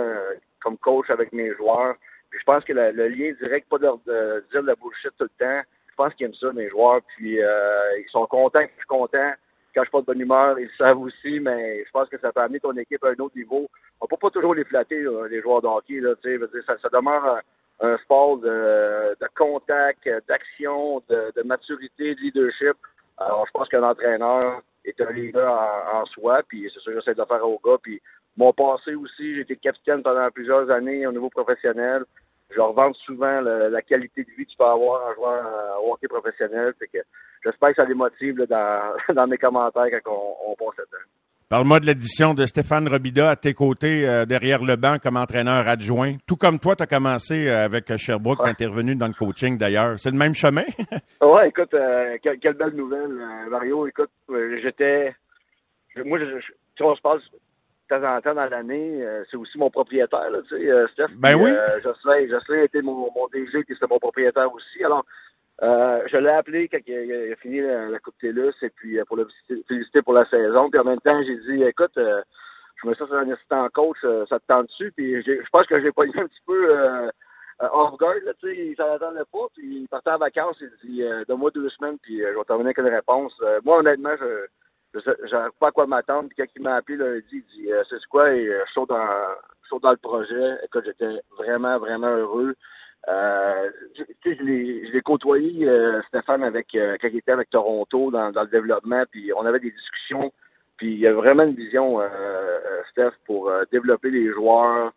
S8: comme coach avec mes joueurs. Puis je pense que le, lien direct, pas de, leur- de dire de la bullshit tout le temps. Je pense qu'ils aiment ça, mes joueurs. Puis euh, ils sont contents que je suis content. Quand je suis pas de bonne humeur, ils le savent aussi, mais je pense que ça peut amener ton équipe à un autre niveau. On peut pas toujours les flatter, là, les joueurs de. Là, ça, ça demeure un, un sport de, de contact, d'action, de, de maturité, de leadership. Alors, je pense qu'un entraîneur est un leader en, soi, puis c'est ça que j'essaie de faire aux gars. Puis mon passé aussi, j'ai été capitaine pendant plusieurs années au niveau professionnel. Je leur vante souvent le- la qualité de vie que tu peux avoir en jouant euh, au hockey professionnel. Que j'espère que ça les motive <laughs> dans mes commentaires quand on, on passe là-dedans.
S3: Parle-moi de l'édition de Stéphane Robida à tes côtés, euh, derrière le banc, comme entraîneur adjoint. Tout comme toi, tu as commencé euh, avec Sherbrooke es revenu dans le coaching d'ailleurs. C'est le même chemin? <laughs>
S8: Ouais, écoute, euh, quelle, quelle belle nouvelle, euh, Mario. Écoute, euh, j'étais. Moi, je, je- tu sais, on se passe de temps en temps dans l'année. euh, c'est aussi mon propriétaire, là, tu sais, euh, Steph.
S3: Ben
S8: Puis,
S3: oui.
S8: Euh, Jocelyn, Jocelyn était mon, mon DG, puis c'était mon propriétaire aussi. Alors, euh, je l'ai appelé quand il a, fini la, Coupe TELUS et puis euh, pour le féliciter- pour la saison. Puis en même temps, j'ai dit, écoute, euh, je me suis sur un assistant coach, euh, ça te tente dessus. Puis je pense que j'ai pogné un petit peu euh, off-guard, là, tu sais, il s'en attendait pas, puis il partait en vacances, il dit, donne-moi deux semaines, puis je vais terminer avec une réponse. moi, honnêtement, je je savais pas à quoi m'attendre, puis quand il m'a appelé lundi, il dit, c'est quoi, et je saute dans, dans le projet. Écoute, j'étais vraiment, vraiment heureux. Euh, je, je l'ai côtoyé, euh, Stéphane, avec, euh, quand il était avec Toronto dans, dans, le développement, puis on avait des discussions, puis il y a vraiment une vision, euh, euh Steph, pour développer les joueurs,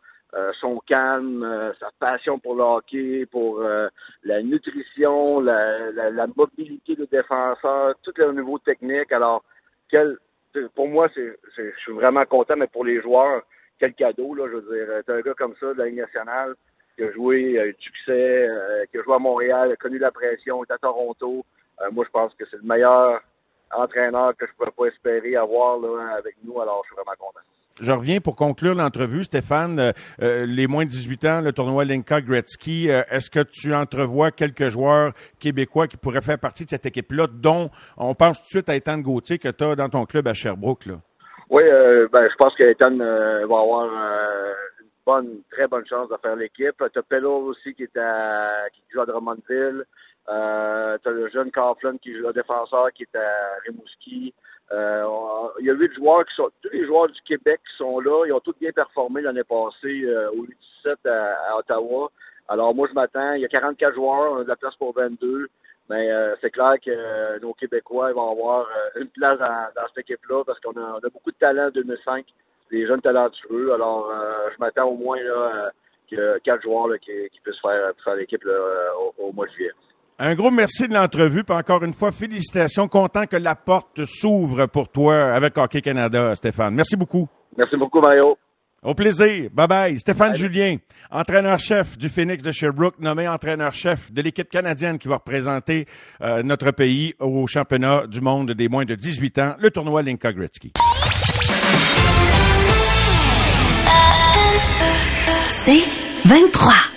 S8: son calme, sa passion pour le hockey, pour la nutrition, la, la, la, mobilité des défenseurs, tout le niveau technique. Alors, quel, pour moi, c'est, je suis vraiment content, mais pour les joueurs, quel cadeau, là, je veux dire. T'as un gars comme ça de la Ligue nationale, qui a joué, a eu du succès, euh, qui a joué à Montréal, a connu la pression, est à Toronto. Euh, moi, je pense que c'est le meilleur entraîneur que je pourrais pas espérer avoir là, avec nous. Alors, je suis vraiment content.
S3: Je reviens pour conclure l'entrevue, Stéphane. Euh, les moins de 18 ans, le tournoi Linka Gretzky, est-ce que tu entrevois quelques joueurs québécois qui pourraient faire partie de cette équipe-là, dont on pense tout de suite à Ethan Gauthier que tu as dans ton club à Sherbrooke? Là?
S8: Oui, ben, je pense qu'Ethan va avoir bonne, très bonne chance de faire l'équipe. T'as Pello aussi qui est à, qui joue à Drummondville. Euh, t'as le jeune Coughlin qui joue à défenseur qui est à Rimouski. Euh, il y a huit joueurs qui sont, tous les joueurs du Québec qui sont là. Ils ont tous bien performé l'année passée euh, au 17 à, à, Ottawa. Alors moi je m'attends, il y a 44 joueurs, on a de la place pour 22. Mais euh, c'est clair que euh, nos Québécois vont avoir une place dans, dans cette équipe-là parce qu'on a, on a beaucoup de talent en 2005 des jeunes talentueux. Alors, euh, je m'attends au moins là, que quatre joueurs là, qui, qui, puissent faire, faire l'équipe au, au, mois de juillet.
S3: Un gros merci de l'entrevue, puis encore une fois, félicitations. Content que la porte s'ouvre pour toi avec Hockey Canada, Stéphane. Merci beaucoup.
S8: Merci beaucoup, Mario.
S3: Au plaisir. Bye bye. Stéphane Julien, entraîneur-chef du Phoenix de Sherbrooke, nommé entraîneur-chef de l'équipe canadienne qui va représenter euh, notre pays au championnat du monde des moins de 18 ans, le tournoi Linka Gretzky.
S9: C'est 23.